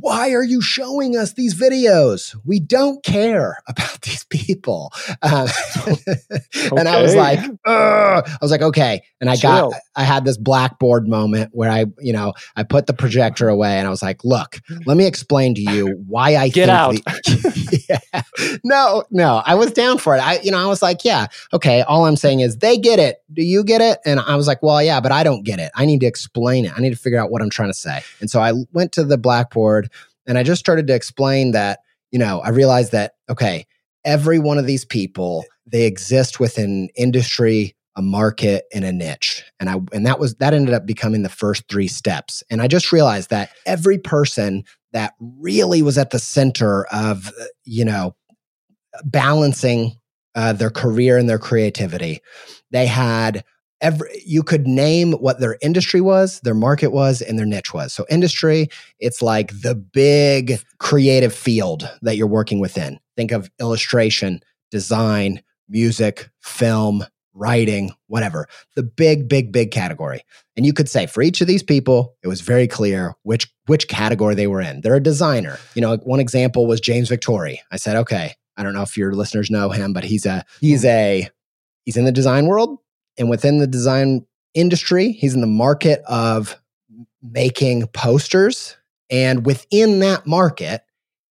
why are you showing us these videos? We don't care about these people. Uh, okay. and I was like, Ugh. I was like, okay. And I Chill. got, I had this blackboard moment where I, you know, I put the projector away and I was like, look, let me explain to you why I get out. The, yeah. No, no, I was down for it. I, you know, I was like, yeah, okay. All I'm saying is they get it. Do you get it? And I was like, well, yeah, but I don't get it. I need to explain it. I need to figure out what I'm trying to say. And so I went to the blackboard and I just started to explain that, you know, I realized that, okay, every one of these people, they exist within industry, a market, and a niche. And I and that was that ended up becoming the first three steps. And I just realized that every person that really was at the center of, you know, balancing uh, their career and their creativity, they had every you could name what their industry was, their market was, and their niche was. So industry, it's like the big creative field that you're working within. Think of illustration, design, music, film, writing, whatever. The big, big, big category. And you could say for each of these people, it was very clear which which category they were in. They're a designer. You know, one example was James Victore. I said, okay, I don't know if your listeners know him, but he's a he's a he's in the design world and within the design industry, he's in the market of making posters and within that market,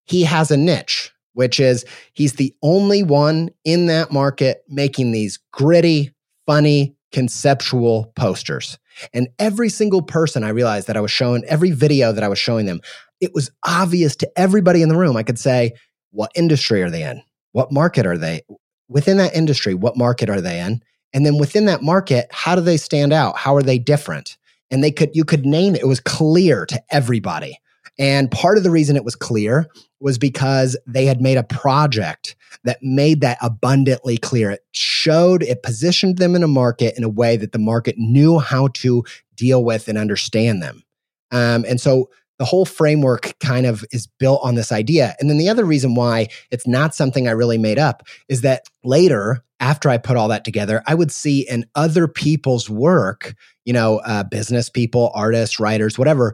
he has a niche which is he's the only one in that market making these gritty, funny, conceptual posters. And every single person I realized that I was showing, every video that I was showing them, it was obvious to everybody in the room. I could say, what industry are they in? What market are they? Within that industry, what market are they in? And then within that market, how do they stand out? How are they different? And they could, you could name it. It was clear to everybody. And part of the reason it was clear was because they had made a project that made that abundantly clear. It showed, it positioned them in a market in a way that the market knew how to deal with and understand them. Um, and so the whole framework kind of is built on this idea. And then the other reason why it's not something I really made up is that later, after I put all that together, I would see in other people's work, you know, uh, business people, artists, writers, whatever,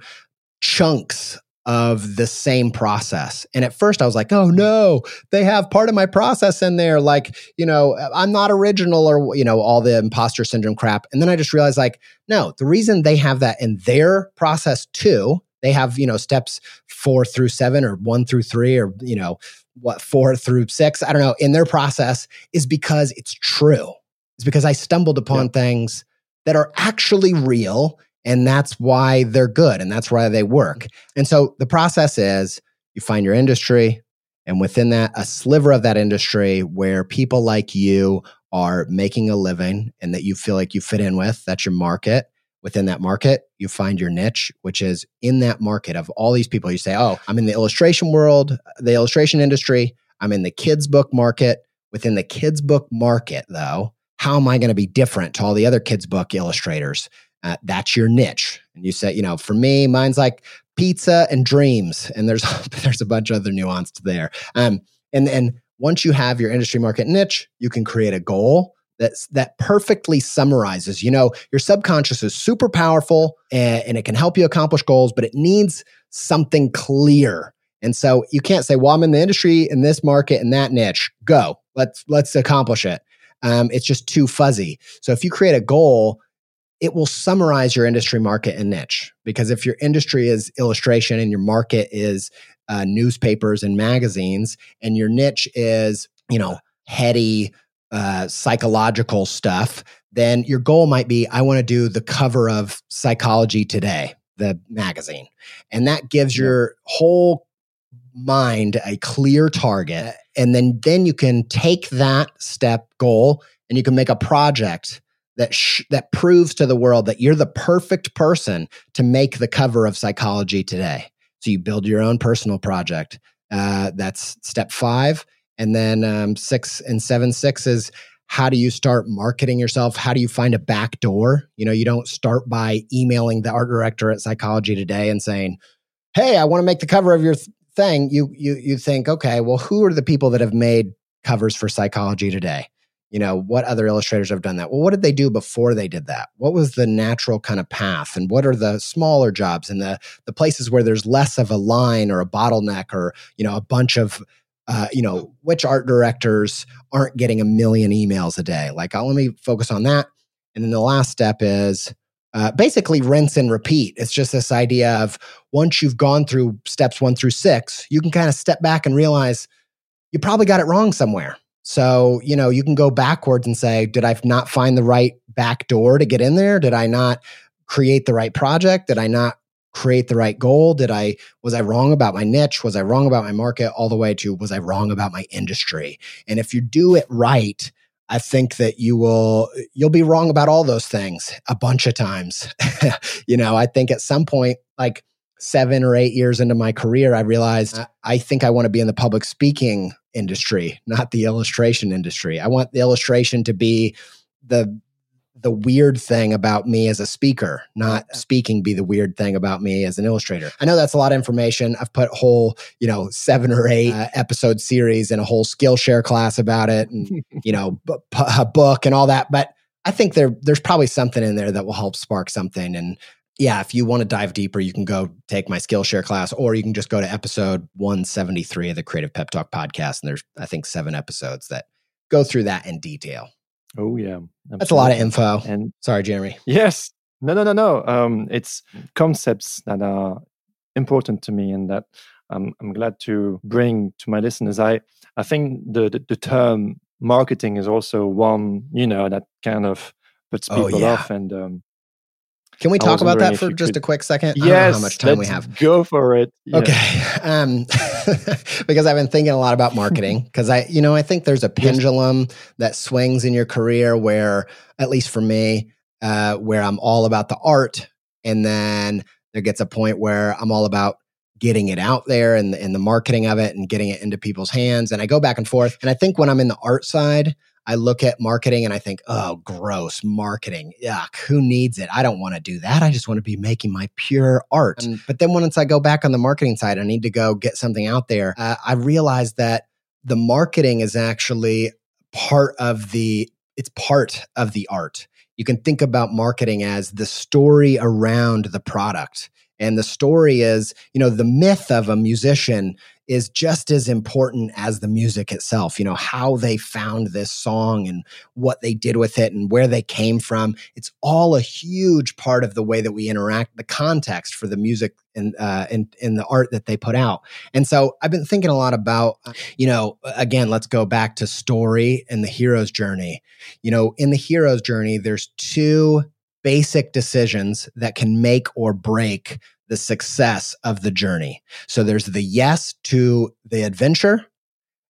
chunks of the same process. And at first I was like, oh no, they have part of my process in there. Like, you know, I'm not original or, you know, all the imposter syndrome crap. And then I just realized, like, no, the reason they have that in their process too, they have, you know, steps four through seven or one through three or, you know, what, four through six, I don't know, in their process is because it's true. It's because I stumbled upon things that are actually real and that's why they're good and that's why they work. Mm-hmm. And so the process is you find your industry, and within that, a sliver of that industry where people like you are making a living and that you feel like you fit in with, that's your market. Within that market, you find your niche, which is in that market of all these people. You say, Oh, I'm in the illustration world, the illustration industry. I'm in the kids' book market. Within the kids' book market, though, how am I going to be different to all the other kids' book illustrators? Uh, that's your niche. And you say, you know, for me, mine's like pizza and dreams, and there's there's a bunch of other nuance there. Um, and and once you have your industry market niche, you can create a goal that's that perfectly summarizes. You know, your subconscious is super powerful and, and it can help you accomplish goals, but it needs something clear. And so you can't say, "Well, I'm in the industry in this market in that niche. Go, let's let's accomplish it." Um, it's just too fuzzy. So if you create a goal it will summarize your industry market and niche. Because if your industry is illustration and your market is uh, newspapers and magazines, and your niche is, you know, heady uh, psychological stuff, then your goal might be I want to do the cover of Psychology Today, the magazine. And that gives your whole mind a clear target. And then, then you can take that step goal and you can make a project that sh- that proves to the world that you're the perfect person to make the cover of Psychology Today. So you build your own personal project. Uh, that's step five, and then um, six and seven six is how do you start marketing yourself? How do you find a back door? You know, you don't start by emailing the art director at Psychology Today and saying, "Hey, I want to make the cover of your th- thing." You you you think, okay, well, who are the people that have made covers for Psychology Today? you know what other illustrators have done that well what did they do before they did that what was the natural kind of path and what are the smaller jobs and the the places where there's less of a line or a bottleneck or you know a bunch of uh, you know which art directors aren't getting a million emails a day? Like I'll, let me focus on that. And then the last step is uh, basically rinse and repeat. It's just this idea of once you've gone through steps one through six you can kind of step back and realize you probably got it wrong somewhere. So, you know, you can go backwards and say, did I not find the right back door to get in there? Did I not create the right project? Did I not create the right goal? Did I was I wrong about my niche? Was I wrong about my market all the way to was I wrong about my industry? And if you do it right, I think that you will you'll be wrong about all those things a bunch of times. you know, I think at some point like 7 or 8 years into my career I realized I think I want to be in the public speaking industry, not the illustration industry. I want the illustration to be the the weird thing about me as a speaker, not speaking be the weird thing about me as an illustrator. I know that's a lot of information. I've put whole, you know, seven or eight uh, episode series and a whole Skillshare class about it and, you know, b- p- a book and all that. But I think there there's probably something in there that will help spark something. And yeah, if you want to dive deeper, you can go take my Skillshare class, or you can just go to episode 173 of the Creative Pep Talk podcast. And there's, I think, seven episodes that go through that in detail. Oh yeah, absolutely. that's a lot of info. And sorry, Jeremy. Yes, no, no, no, no. Um, it's concepts that are important to me, and that I'm, I'm glad to bring to my listeners. I, I think the, the, the term marketing is also one, you know, that kind of puts Oh, people yeah. off. And um, Can we talk about that for just could- a quick second? I don't know yes, how much time we have. Go for it. Yeah. Okay. Um, because I've been thinking a lot about marketing because I, you know, I think there's a pendulum that swings in your career where, at least for me, uh, where I'm all about the art. And then there gets a point where I'm all about getting it out there and, and the marketing of it and getting it into people's hands. And I go back and forth. And I think when I'm in the art side, I look at marketing and I think, oh, gross marketing. Yuck. Who needs it? I don't want to do that. I just want to be making my pure art. And- but then once I go back on the marketing side, I need to go get something out there. Uh, I realize that the marketing is actually part of the, it's part of the art. You can think about marketing as the story around the product. And the story is, you know, the myth of a musician is just as important as the music itself. You know, how they found this song and what they did with it and where they came from. It's all a huge part of the way that we interact, the context for the music and uh, and, and the art that they put out. And so I've been thinking a lot about, uh, you know, again, let's go back to story and the hero's journey. You know, in the hero's journey, there's two basic decisions that can make or break the success of the journey. So there's the yes to the adventure,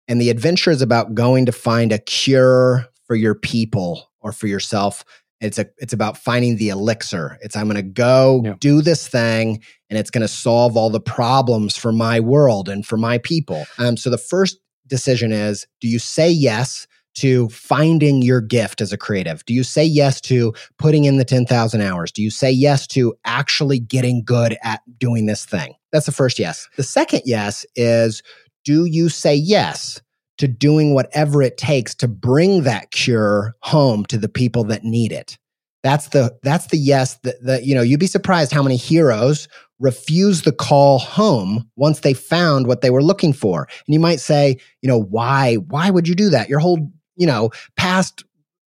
and the adventure is about going to find a cure for your people or for yourself. It's a it's about finding the elixir. It's I'm going to go Yeah. do this thing and it's going to solve all the problems for my world and for my people. Um so the first decision is do you say yes to finding your gift as a creative? Do you say yes to putting in the 10,000 hours? Do you say yes to actually getting good at doing this thing? That's the first yes. The second yes is do you say yes to doing whatever it takes to bring that cure home to the people that need it? That's the that's the yes that, that you know you'd be surprised how many heroes refuse the call home once they found what they were looking for. And you might say, you know, why why would you do that? Your whole, you know, past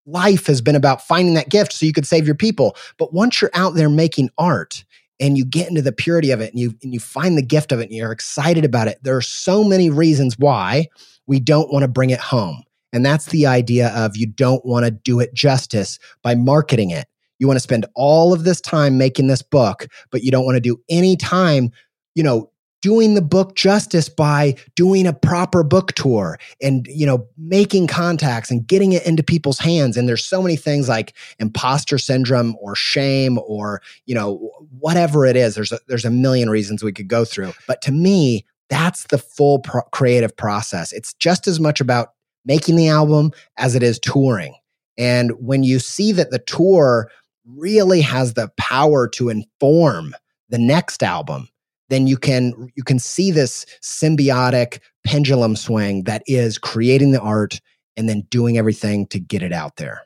life has been about finding that gift so you could save your people. But once you're out there making art and you get into the purity of it and you and you find the gift of it and you're excited about it, there are so many reasons why we don't want to bring it home. And that's the idea of you don't want to do it justice by marketing it. You want to spend all of this time making this book, but you don't want to do any time, you know, doing the book justice by doing a proper book tour and you know making contacts and getting it into people's hands. And there's so many things like imposter syndrome or shame or you know whatever it is. There's a, there's a million reasons we could go through. But to me that's the full pro- creative process. It's just as much about making the album as it is touring. And when you see that the tour really has the power to inform the next album then you can you can see this symbiotic pendulum swing that is creating the art and then doing everything to get it out there.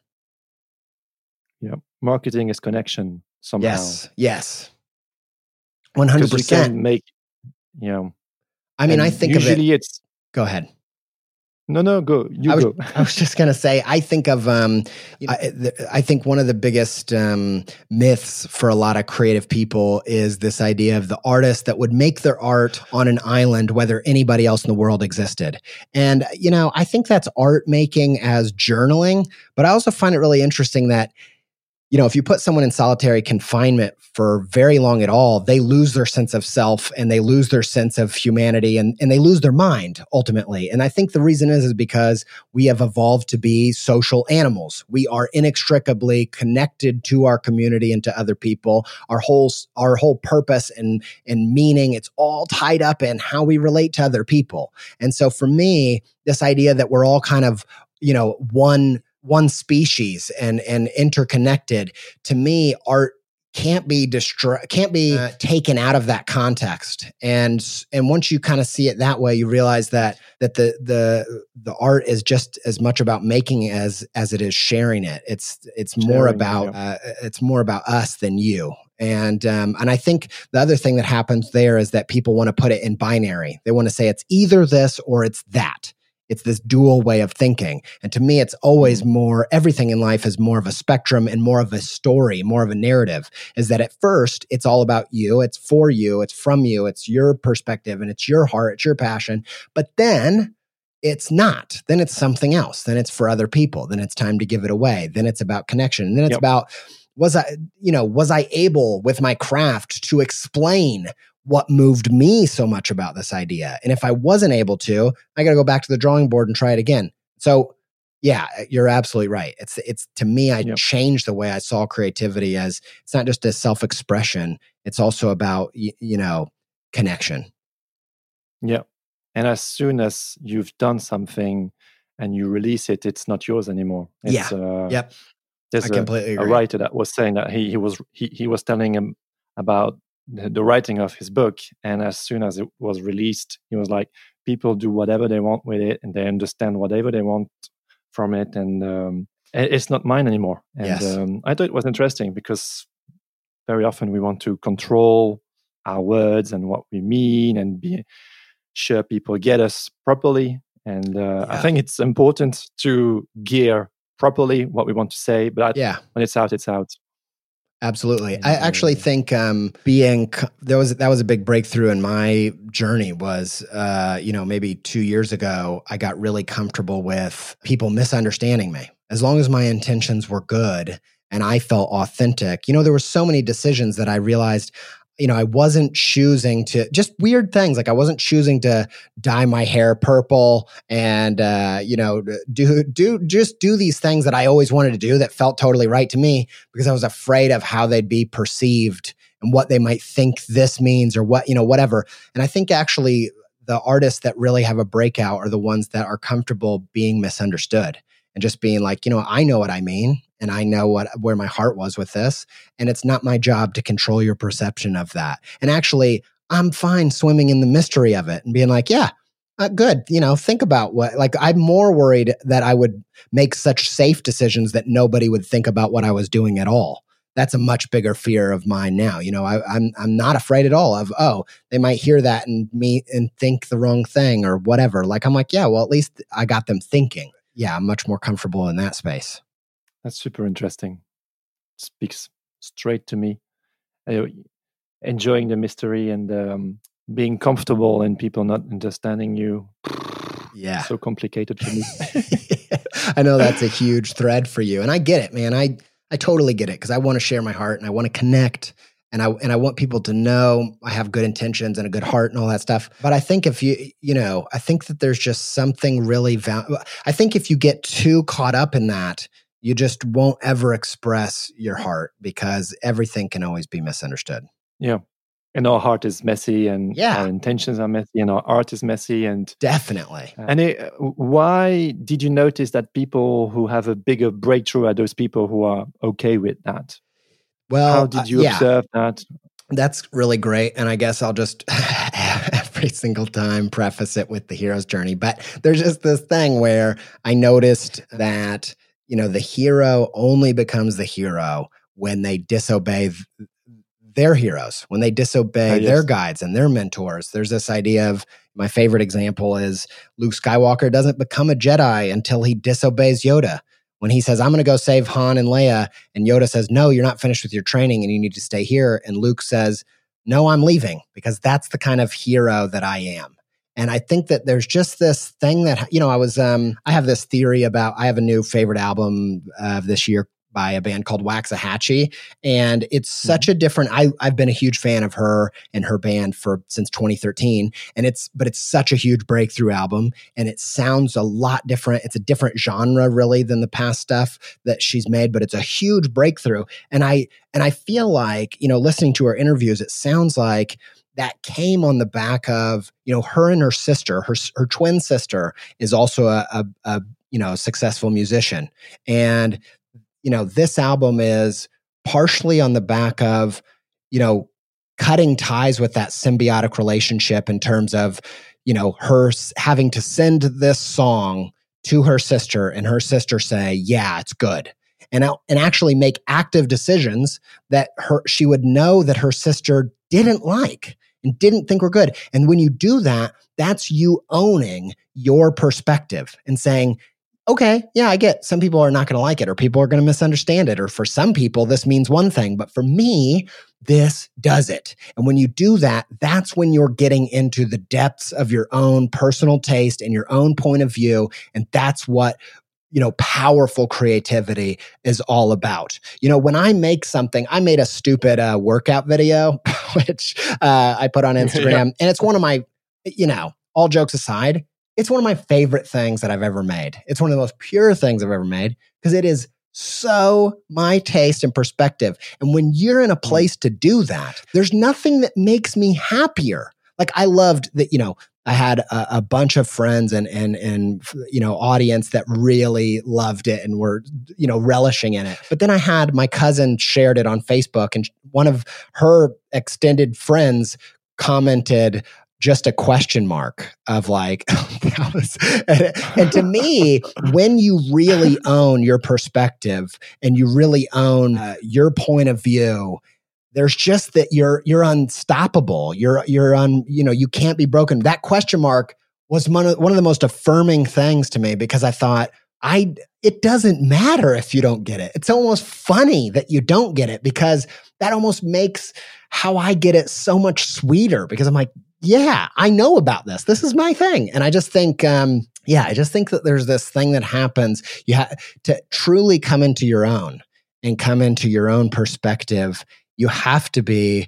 Yeah. Marketing is connection somehow. Yes, yes, one hundred Because you can percent. make, you know. I mean, I think of usually it. it's Go ahead. No, no, go. You I was, go. I was just gonna say, I think of, um, I, the- I think one of the biggest um, myths for a lot of creative people is this idea of the artist that would make their art on an island, whether anybody else in the world existed. And you know, I think that's art making as journaling, but I also find it really interesting that. You know, if you put someone in solitary confinement for very long at all, they lose their sense of self and they lose their sense of humanity and, and they lose their mind ultimately. And I think the reason is, is because we have evolved to be social animals. We are inextricably connected to our community and to other people. Our whole our whole purpose and and meaning it's all tied up in how we relate to other people. And so for me, this idea that we're all kind of, you know, one one species and and interconnected to me art can't be destroyed can't be uh, taken out of that context and and once you kind of see it that way you realize that that the the the art is just as much about making as as it is sharing it it's it's sharing, more about yeah. uh, it's more about us than you and um, and I think the other thing that happens there is that people want to put it in binary. They want to say it's either this or it's that. It's this dual way of thinking. And to me, it's always mm. more, everything in life is more of a spectrum and more of a story, more of a narrative. Is that at first, it's all about you, it's for you, it's from you, it's your perspective, and it's your heart, it's your passion. But then, it's not. Then it's something else. Then it's for other people. Then it's time to give it away. Then it's about connection. And then it's yep. about was I, you know, was I able with my craft to explain what moved me so much about this idea? And if I wasn't able to, I got to go back to the drawing board and try it again. So, yeah, you're absolutely right. It's it's to me, I yep. changed the way I saw creativity as it's not just a self expression. It's also about you, you know connection. Yeah, and as soon as you've done something and you release it, it's not yours anymore. It's, yeah. Uh, yep. There's a, a, writer that was saying that he, he was he, he was telling him about the, the, writing of his book, and as soon as it was released, he was like, people do whatever they want with it, and they understand whatever they want from it, and um, it's not mine anymore. And yes. um, I thought it was interesting because very often we want to control our words and what we mean, and be sure people get us properly. And uh, yeah. I think it's important to gear properly what we want to say. But yeah, when it's out, it's out. Absolutely. I actually think um, being there was that was a big breakthrough in my journey was uh, you know maybe 2 years ago I got really comfortable with people misunderstanding me. As long as my intentions were good and I felt authentic. You know there were so many decisions that I realized you know, I wasn't choosing to just weird things. Like I wasn't choosing to dye my hair purple and, uh, you know, do, do, just do these things that I always wanted to do that felt totally right to me because I was afraid of how they'd be perceived and what they might think this means or what, you know, whatever. And I think actually the artists that really have a breakout are the ones that are comfortable being misunderstood and just being like, you know, I know what I mean and I know what where my heart was with this and it's not my job to control your perception of that. And actually, I'm fine swimming in the mystery of it and being like, yeah, uh, good. You know, think about what, like, I'm more worried that I would make such safe decisions that nobody would think about what I was doing at all. That's a much bigger fear of mine now. You know, I, I'm I'm not afraid at all of oh they might hear that and me and think the wrong thing or whatever. Like I'm like yeah, well at least I got them thinking yeah, I'm much more comfortable in that space. That's super interesting. Speaks straight to me. Uh, enjoying the mystery and um, being comfortable and people not understanding you. Yeah. So complicated for me. I know that's a huge thread for you. And I get it, man. I, I totally get it because I want to share my heart and I want to connect and I and I want people to know I have good intentions and a good heart and all that stuff. But I think if you you know, I think that there's just something really val- I think if you get too caught up in that, you just won't ever express your heart because everything can always be misunderstood. Yeah. And our heart is messy, and yeah. our intentions are messy, and our art is messy, and definitely. Uh, and it, why did you notice that people who have a bigger breakthrough are those people who are okay with that? Well, how did you uh, yeah. observe that? That's really great. And I guess I'll just every single time preface it with the hero's journey. But there's just this thing where I noticed that, you know, the hero only becomes the hero when they disobey their heroes, when they disobey yes. their guides and their mentors. There's this idea of my favorite example is Luke Skywalker doesn't become a Jedi until he disobeys Yoda when he says, I'm going to go save Han and Leia, and Yoda says, No, you're not finished with your training and you need to stay here. And Luke says, No, I'm leaving because that's the kind of hero that I am. And I think that there's just this thing that, you know, I was, um, I have this theory about, I have a new favorite album of this year by a band called Waxahatchee. And it's mm-hmm. such a different, I, I've been a huge fan of her and her band for since 2013. And it's, but it's such a huge breakthrough album and it sounds a lot different. It's a different genre really than the past stuff that she's made, but it's a huge breakthrough. And I, and I feel like, you know, listening to her interviews, it sounds like, that came on the back of you know her and her sister her her twin sister is also a, a, a you know, successful musician. And, you know, this album is partially on the back of, you know, cutting ties with that symbiotic relationship in terms of, you know, her having to send this song to her sister and her sister say, yeah, it's good. And, and actually make active decisions that her she would know that her sister didn't like and didn't think were good. And when you do that, that's you owning your perspective and saying, okay, yeah, I get some people are not going to like it or people are going to misunderstand it. Or for some people, this means one thing. But for me, this does it. And when you do that, that's when you're getting into the depths of your own personal taste and your own point of view. And that's what you know, powerful creativity is all about. You know, when I make something, I made a stupid uh, workout video, which uh, I put on Instagram, yeah. and it's one of my, you know, all jokes aside, it's one of my favorite things that I've ever made. It's one of the most pure things I've ever made because it is so my taste and perspective. And when you're in a mm. place to do that, there's nothing that makes me happier. Like I loved that, you know, I had a, a, bunch of friends and and and you know audience that really loved it and were you know relishing in it. But then I had my cousin shared it on Facebook, and one of her extended friends commented just a question mark of like and, and to me when you really own your perspective and you really own uh, your point of view there's just that you're you're unstoppable. You're you're on you know you can't be broken. That question mark was one of one of the most affirming things to me because I thought I it doesn't matter if you don't get it. It's almost funny that you don't get it because that almost makes how I get it so much sweeter because I'm like, yeah, I know about this. This is my thing. And I just think um yeah, I just think that there's this thing that happens. You have to truly come into your own and come into your own perspective you have to be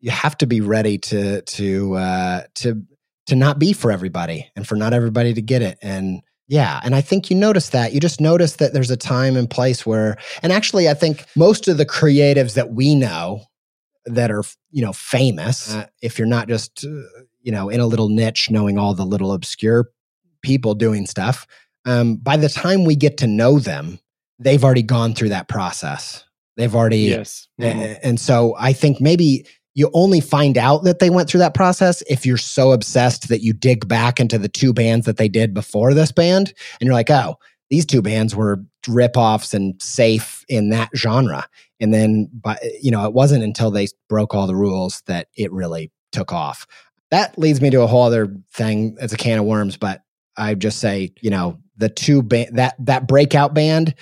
you have to be ready to to uh, to to not be for everybody and for not everybody to get it and yeah and i think you notice that you just notice that there's a time and place where and actually i think most of the creatives that we know that are you know famous uh, if you're not just uh, you know in a little niche knowing all the little obscure people doing stuff um, by the time we get to know them they've already gone through that process They've already yes, mm-hmm. and so I think maybe you only find out that they went through that process if you're so obsessed that you dig back into the two bands that they did before this band, and you're like, oh, these two bands were ripoffs and safe in that genre. And then, but you know, it wasn't until they broke all the rules that it really took off. That leads me to a whole other thing. It's a can of worms, but I just say, you know, the two band that that breakout band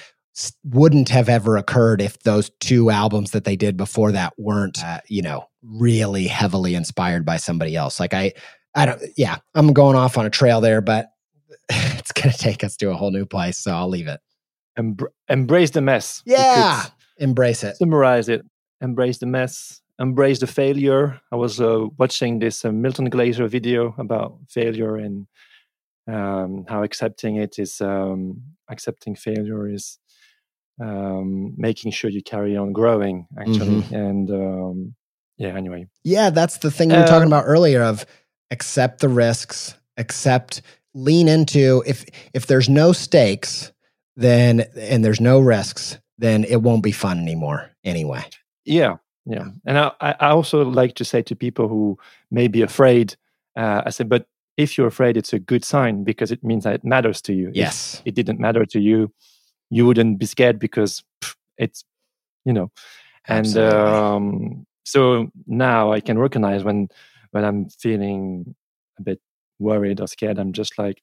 wouldn't have ever occurred if those two albums that they did before that weren't uh, you know really heavily inspired by somebody else like i i don't yeah i'm going off on a trail there but it's going to take us to a whole new place so i'll leave it embrace the mess yeah embrace it. Summarize it. Embrace the mess. Embrace the failure. I was uh, watching this uh, milton glaser video about failure and um, how accepting it is um, accepting failure is um, making sure you carry on growing actually. Mm-hmm. and um, yeah anyway. Yeah that's the thing we were talking um, about earlier of accept the risks accept lean into. If if there's no stakes then and there's no risks then it won't be fun anymore anyway. Yeah yeah. And i i also like to say to people who may be afraid uh, i said but if you're afraid it's a good sign because it means that it matters to you. Yes. if it didn't matter to you you wouldn't be scared because pff, it's you know. And um, so now i can recognize when when i'm feeling a bit worried or scared i'm just like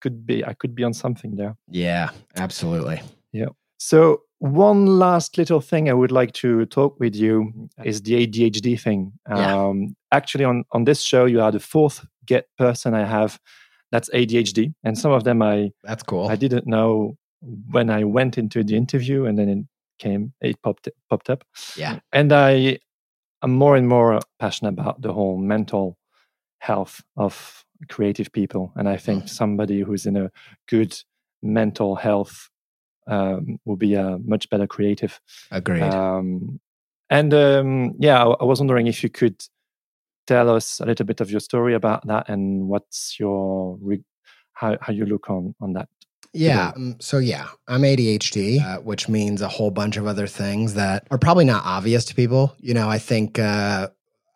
could be i could be on something there. Yeah absolutely. Yeah so one last little thing i would like to talk with you is the adhd thing yeah. um, actually on on this show you are the fourth get person i have that's adhd and some of them i that's cool i didn't know when I went into the interview and then it came, it popped popped up. Yeah. And I am more and more passionate about the whole mental health of creative people. And I think mm. somebody who's in a good mental health um, will be a much better creative. Agreed. Um, and um, yeah, I, I was wondering if you could tell us a little bit of your story about that and what's your re- how, how you look on on that Yeah. Um, so, yeah, I'm ADHD, uh, which means a whole bunch of other things that are probably not obvious to people. You know, I think, uh,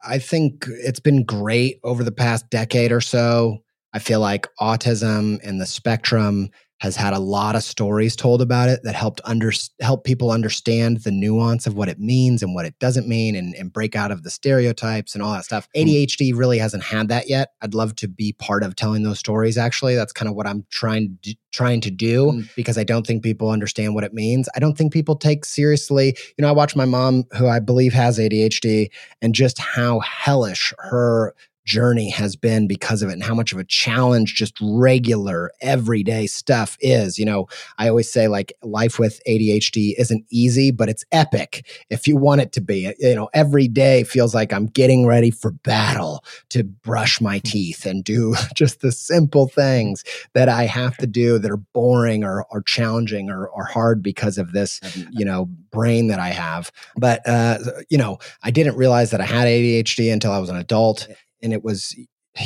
I think it's been great over the past decade or so. I feel like autism and the spectrum has had a lot of stories told about it that helped under, help people understand the nuance of what it means and what it doesn't mean and, and break out of the stereotypes and all that stuff. Hmm. ADHD really hasn't had that yet. I'd love to be part of telling those stories actually. That's kind of what I'm trying to, trying to do mm. because I don't think people understand what it means. I don't think people take seriously. You know, I watch my mom who I believe has ADHD and just how hellish her journey has been because of it and how much of a challenge just regular everyday stuff is. You know, I always say like life with ADHD isn't easy, but it's epic if you want it to be. You know, every day feels like I'm getting ready for battle to brush my hmm. teeth and do just the simple things that I have to do that are boring or, or challenging or, or hard because of this, you know, brain that I have. But, uh, you know, I didn't realize that I had ADHD until I was an adult and it was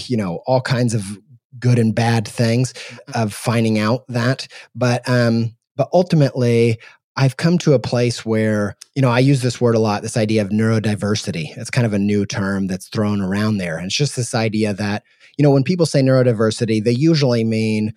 you know all kinds of good and bad things mm-hmm. of finding out that but um but ultimately I've come to a place where, you know, I use this word a lot, this idea of neurodiversity. It's kind of a new term that's thrown around there. And it's just this idea that, you know, when people say neurodiversity, they usually mean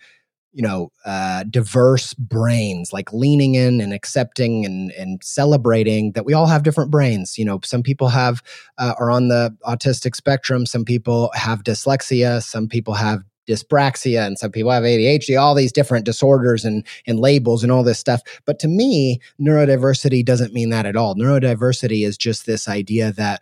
you know uh, diverse brains like leaning in and accepting and, and celebrating that we all have different brains you know some people have uh, are on the autistic spectrum some people have dyslexia some people have dyspraxia and some people have ADHD, all these different disorders and, and labels and all this stuff. But to me, neurodiversity doesn't mean that at all. Neurodiversity is just this idea that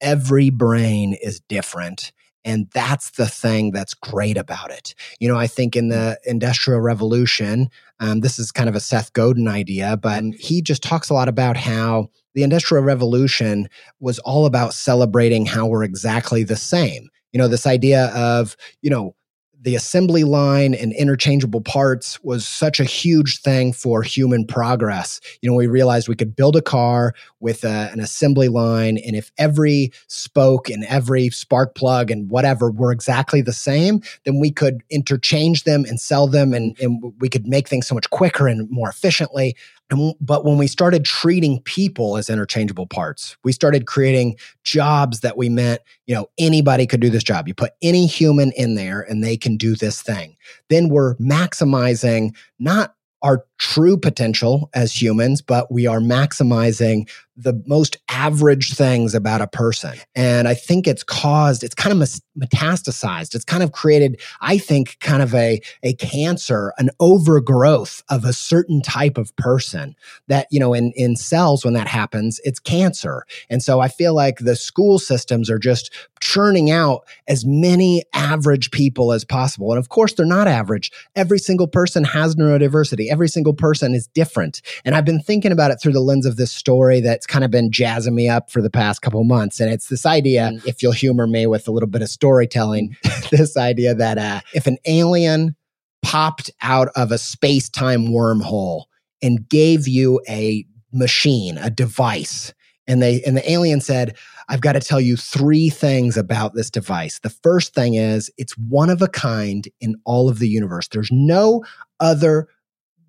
every brain is different and that's the thing that's great about it. You know, I think in the Industrial Revolution, um, this is kind of a Seth Godin idea, but he just talks a lot about how the Industrial Revolution was all about celebrating how we're exactly the same. You know, this idea of, you know, the assembly line and interchangeable parts was such a huge thing for human progress. You know, we realized we could build a car with a, an assembly line, and if every spoke and every spark plug and whatever were exactly the same, then we could interchange them and sell them, and, and we could make things so much quicker and more efficiently. And, but when we started treating people as interchangeable parts, we started creating jobs that we meant, you know, anybody could do this job. You put any human in there and they can do this thing. Then we're maximizing not our true potential as humans, but we are maximizing the most average things about a person. And I think it's caused, it's kind of metastasized. It's kind of created, I think, kind of a, a cancer, an overgrowth of a certain type of person that, you know, in, in cells, when that happens, it's cancer. And so I feel like the school systems are just churning out as many average people as possible. And of course, they're not average. Every single person has neurodiversity. Every single person is different. And I've been thinking about it through the lens of this story that's kind of been jazzing me up for the past couple months. And it's this idea, mm. if you'll humor me with a little bit of storytelling, this idea that uh, if an alien popped out of a space time wormhole and gave you a machine, a device, and they and the alien said, I've got to tell you three things about this device. The first thing is it's one of a kind in all of the universe. There's no other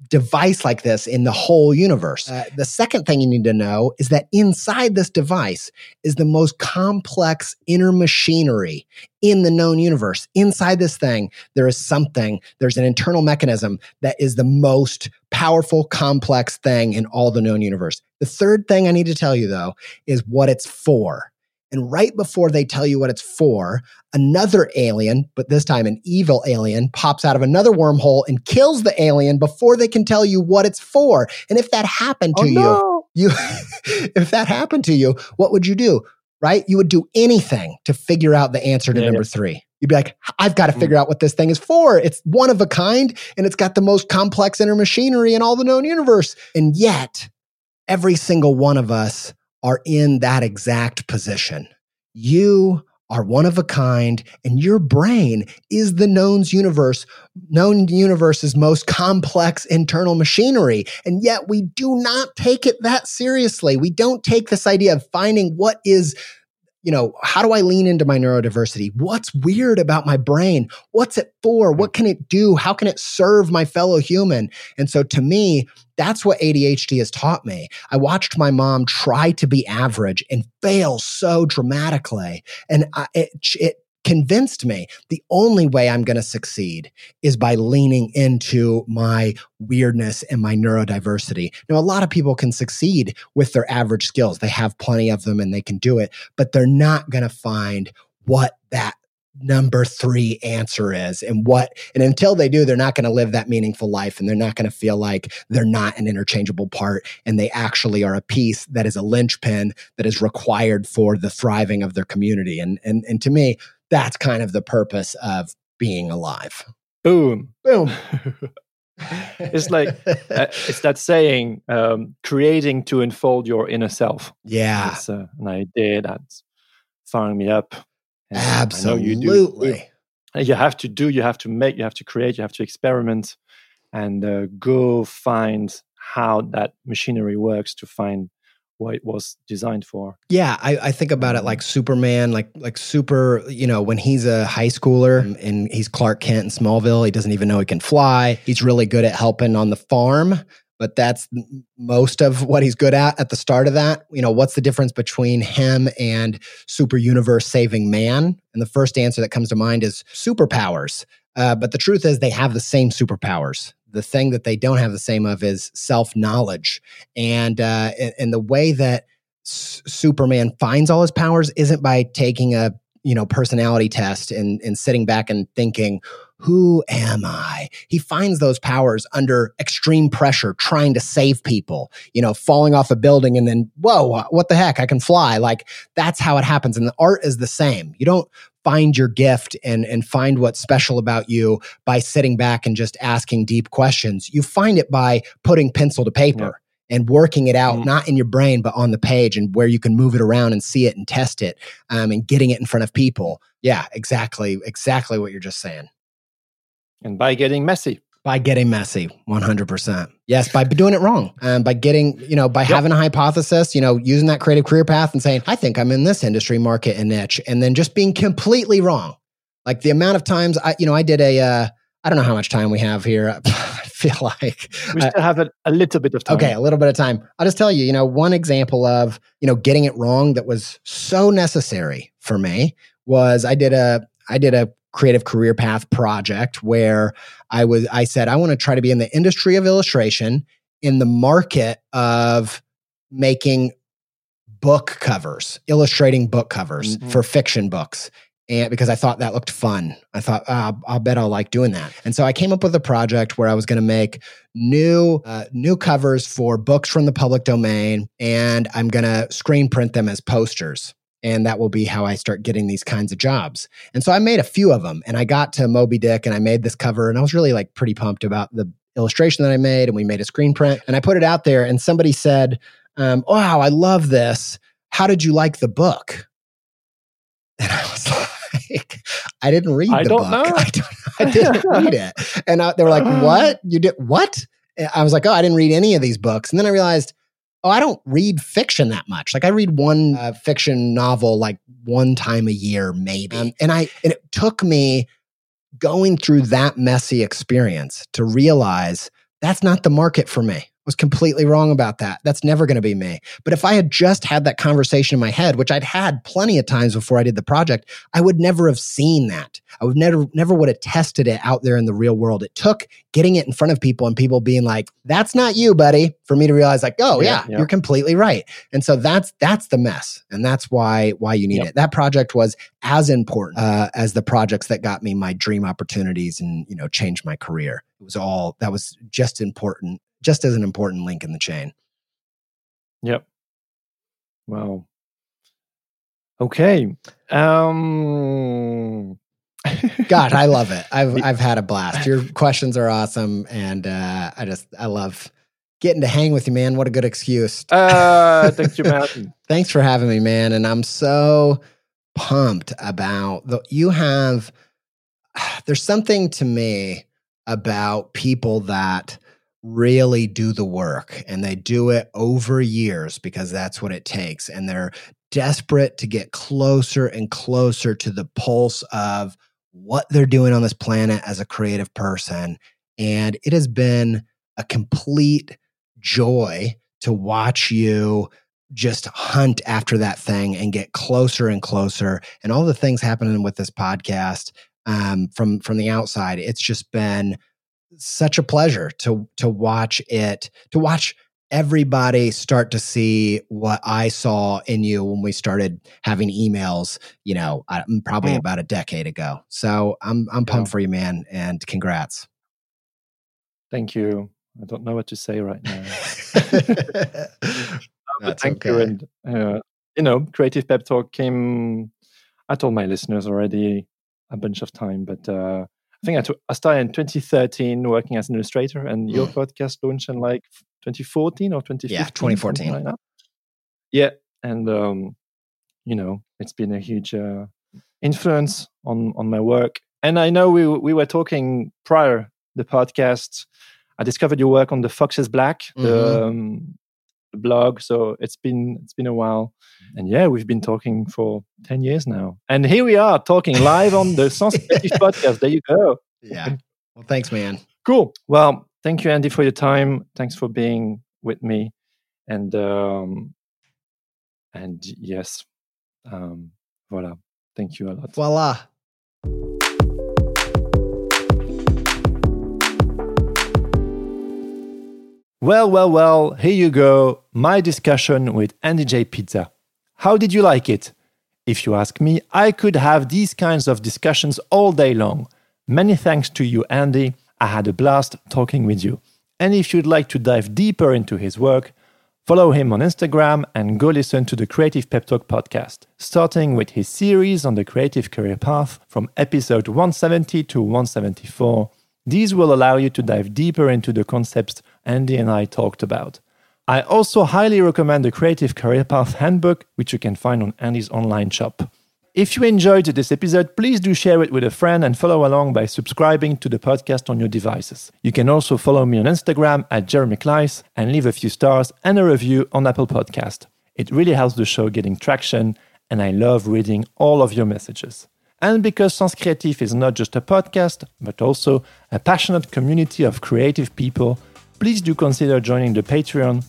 device like this in the whole universe. Uh, the second thing you need to know is that inside this device is the most complex inner machinery in the known universe. Inside this thing, there is something, there's an internal mechanism that is the most powerful, complex thing in all the known universe. The third thing I need to tell you, though, is what it's for. And right before they tell you what it's for, another alien, but this time an evil alien, pops out of another wormhole and kills the alien before they can tell you what it's for. And if that happened to oh, no. you, you if that happened to you, what would you do? Right? You would do anything to figure out the answer to yeah, number yeah. three. You'd be like, I've got to mm. figure out what this thing is for. It's one of a kind and it's got the most complex inner machinery in all the known universe. And yet, every single one of us are in that exact position. You are one of a kind, and your brain is the knowns universe, known universe's most complex internal machinery. And yet we do not take it that seriously. We don't take this idea of finding what is you know, how do I lean into my neurodiversity? What's weird about my brain? What's it for? Mm. What can it do? How can it serve my fellow human? And so to me, that's what ADHD has taught me. I watched my mom try to be average and fail so dramatically. And I, it, it convinced me the only way I'm going to succeed is by leaning into my weirdness and my neurodiversity. Now, a lot of people can succeed with their average skills. They have plenty of them and they can do it, but they're not going to find what that number three answer is and what and until they do they're not going to live that meaningful life and they're not going to feel like they're not an interchangeable part and they actually are a piece that is a linchpin that is required for the thriving of their community and and and to me that's kind of the purpose of being alive. Boom. Boom. it's like uh, it's that saying um, creating to unfold your inner self yeah it's uh, an idea that's firing me up absolutely you, do, you have to do you have to make you have to create you have to experiment and uh, go find how that machinery works to find what it was designed for. Yeah, I, I, think about it like Superman, like like super. You know, when he's a high schooler and he's Clark Kent in Smallville, he doesn't even know he can fly. He's really good at helping on the farm, but that's most of what he's good at at the start of that. You know, what's the difference between him and super universe saving man? And the first answer that comes to mind is superpowers. Uh, but the truth is, they have the same superpowers the thing that they don't have the same of is self knowledge, and uh, and the way that S- Superman finds all his powers isn't by taking a you know personality test and and sitting back and thinking who am I? He finds those powers under extreme pressure, trying to save people, you know, falling off a building and then, whoa, what the heck? I can fly. Like that's how it happens. And the art is the same. You don't find your gift and and find what's special about you by sitting back and just asking deep questions. You find it by putting pencil to paper. Yeah. And working it out, mm-hmm. not in your brain, but on the page, and where you can move it around and see it and test it, um, and getting it in front of people. Yeah, exactly, exactly what you're just saying. And by getting messy by getting messy 100% yes by doing it wrong and by getting you know by yep. having a hypothesis you know using that creative career path and saying i think i'm in this industry market and niche and then just being completely wrong like the amount of times i you know i did a uh, I don't know how much time we have here. I feel like we still have a, a, little bit of time. Okay, a little bit of time. I'll just tell you, you know, one example of, you know, getting it wrong that was so necessary for me was I did a I did a creative career path project where I was I said I want to try to be in the industry of illustration in the market of making book covers, illustrating book covers mm-hmm. for fiction books. And because I thought that looked fun, I thought oh, I'll bet I'll like doing that. And so I came up with a project where I was going to make new uh, new covers for books from the public domain, and I'm going to screen print them as posters and that will be how I start getting these kinds of jobs. And so I made a few of them and I got to Moby Dick and I made this cover and I was really like pretty pumped about the illustration that I made and we made a screen print and I put it out there and somebody said, um, wow, I love this. How did you like the book? And I was like, I didn't read I the don't book. Know. I, don't, I didn't read it. And I, they were like, what? You did what? I was like, oh, I didn't read any of these books. And then I realized oh, I don't read fiction that much. Like I read one uh, fiction novel like one time a year, maybe. Um, and I and it took me going through that messy experience to realize that's not the market for me was completely wrong about that. That's never going to be me. But if I had just had that conversation in my head, which I'd had plenty of times before I did the project, I would never have seen that. I would never never would have tested it out there in the real world. It took getting it in front of people and people being like, "That's not you, buddy," for me to realize like, "Oh, yeah, yeah, yeah. you're completely right." And so that's that's the mess. And that's why why you need yep. it. That project was as important uh, as the projects that got me my dream opportunities and, you know, changed my career. It was all that was just important just as an important link in the chain. Yep. Wow. Okay. Um God, I love it. I've I've had a blast. Your questions are awesome, and uh, I just I love getting to hang with you, man. What a good excuse. Uh, thank you, man. Thanks for having me, man. And I'm so pumped about the you have. There's something to me about people that really do the work and they do it over years because that's what it takes and they're desperate to get closer and closer to the pulse of what they're doing on this planet as a creative person. And it has been a complete joy to watch you just hunt after that thing and get closer and closer and all the things happening with this podcast um, from from the outside it's just been such a pleasure to to watch it to watch everybody start to see what I saw in you when we started having emails, you know, probably mm. about a decade ago. So I'm I'm pumped yeah. for you, man, and congrats. Thank you. I don't know what to say right now. Thank okay. you. And uh, you know, Creative Pep Talk came. I told my listeners already a bunch of time, but uh, I think I, t- I started in 2013 working as an illustrator, and your mm. podcast launched in like 2014 or 2015. Yeah, 2014. Like yeah, and um, you know, it's been a huge uh, influence on on my work. And I know we we were talking prior the podcast. I discovered your work on the Fox Is Black, mm-hmm. the, um, blog. So it's been it's been a while, and yeah, we've been talking for ten years now, and here we are talking live on the Sens Creatif podcast. There you go. Yeah. Well, thanks, man. Cool. Well, thank you, Andy, for your time. Thanks for being with me, and um, and yes, um, voilà. Thank you a lot. Voila. Well, well, well, here you go. My discussion with Andy J. Pizza. How did you like it? If you ask me, I could have these kinds of discussions all day long. Many thanks to you, Andy. I had a blast talking with you. And if you'd like to dive deeper into his work, follow him on Instagram and go listen to the Creative Pep Talk podcast, starting with his series on the creative career path from episode 170 to 174 these will allow you to dive deeper into the concepts Andy and I talked about. I also highly recommend the Creative Career Path Handbook, which you can find on Andy's online shop. If you enjoyed this episode, please do share it with a friend and follow along by subscribing to the podcast on your devices. You can also follow me on Instagram at Jeremy Kleiss and leave a few stars and a review on Apple Podcast. It really helps the show getting traction, and I love reading all of your messages. And because Sens Creatif is not just a podcast, but also a passionate community of creative people, please do consider joining the Patreon.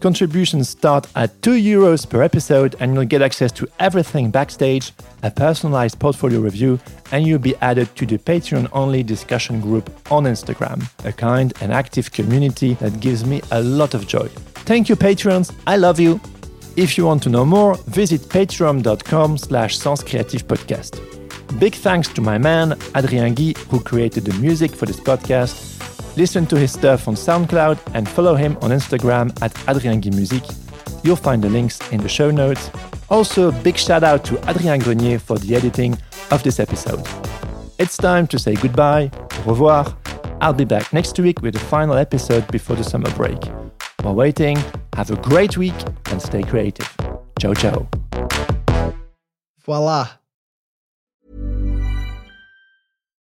Contributions start at 2 euros per episode, and you'll get access to everything backstage, a personalized portfolio review, and you'll be added to the Patreon only discussion group on Instagram, a kind and active community that gives me a lot of joy. Thank you, Patreons. I love you. If you want to know more, visit patreon.com slash podcast. Big thanks to my man, Adrien Guy, who created the music for this podcast. Listen to his stuff on SoundCloud and follow him on Instagram at Adrien Guy Music. You'll find the links in the show notes. Also, big shout out to Adrien Grenier for the editing of this episode. It's time to say goodbye, au revoir. I'll be back next week with the final episode before the summer break. While waiting, have a great week and stay creative. Ciao, ciao. Voila.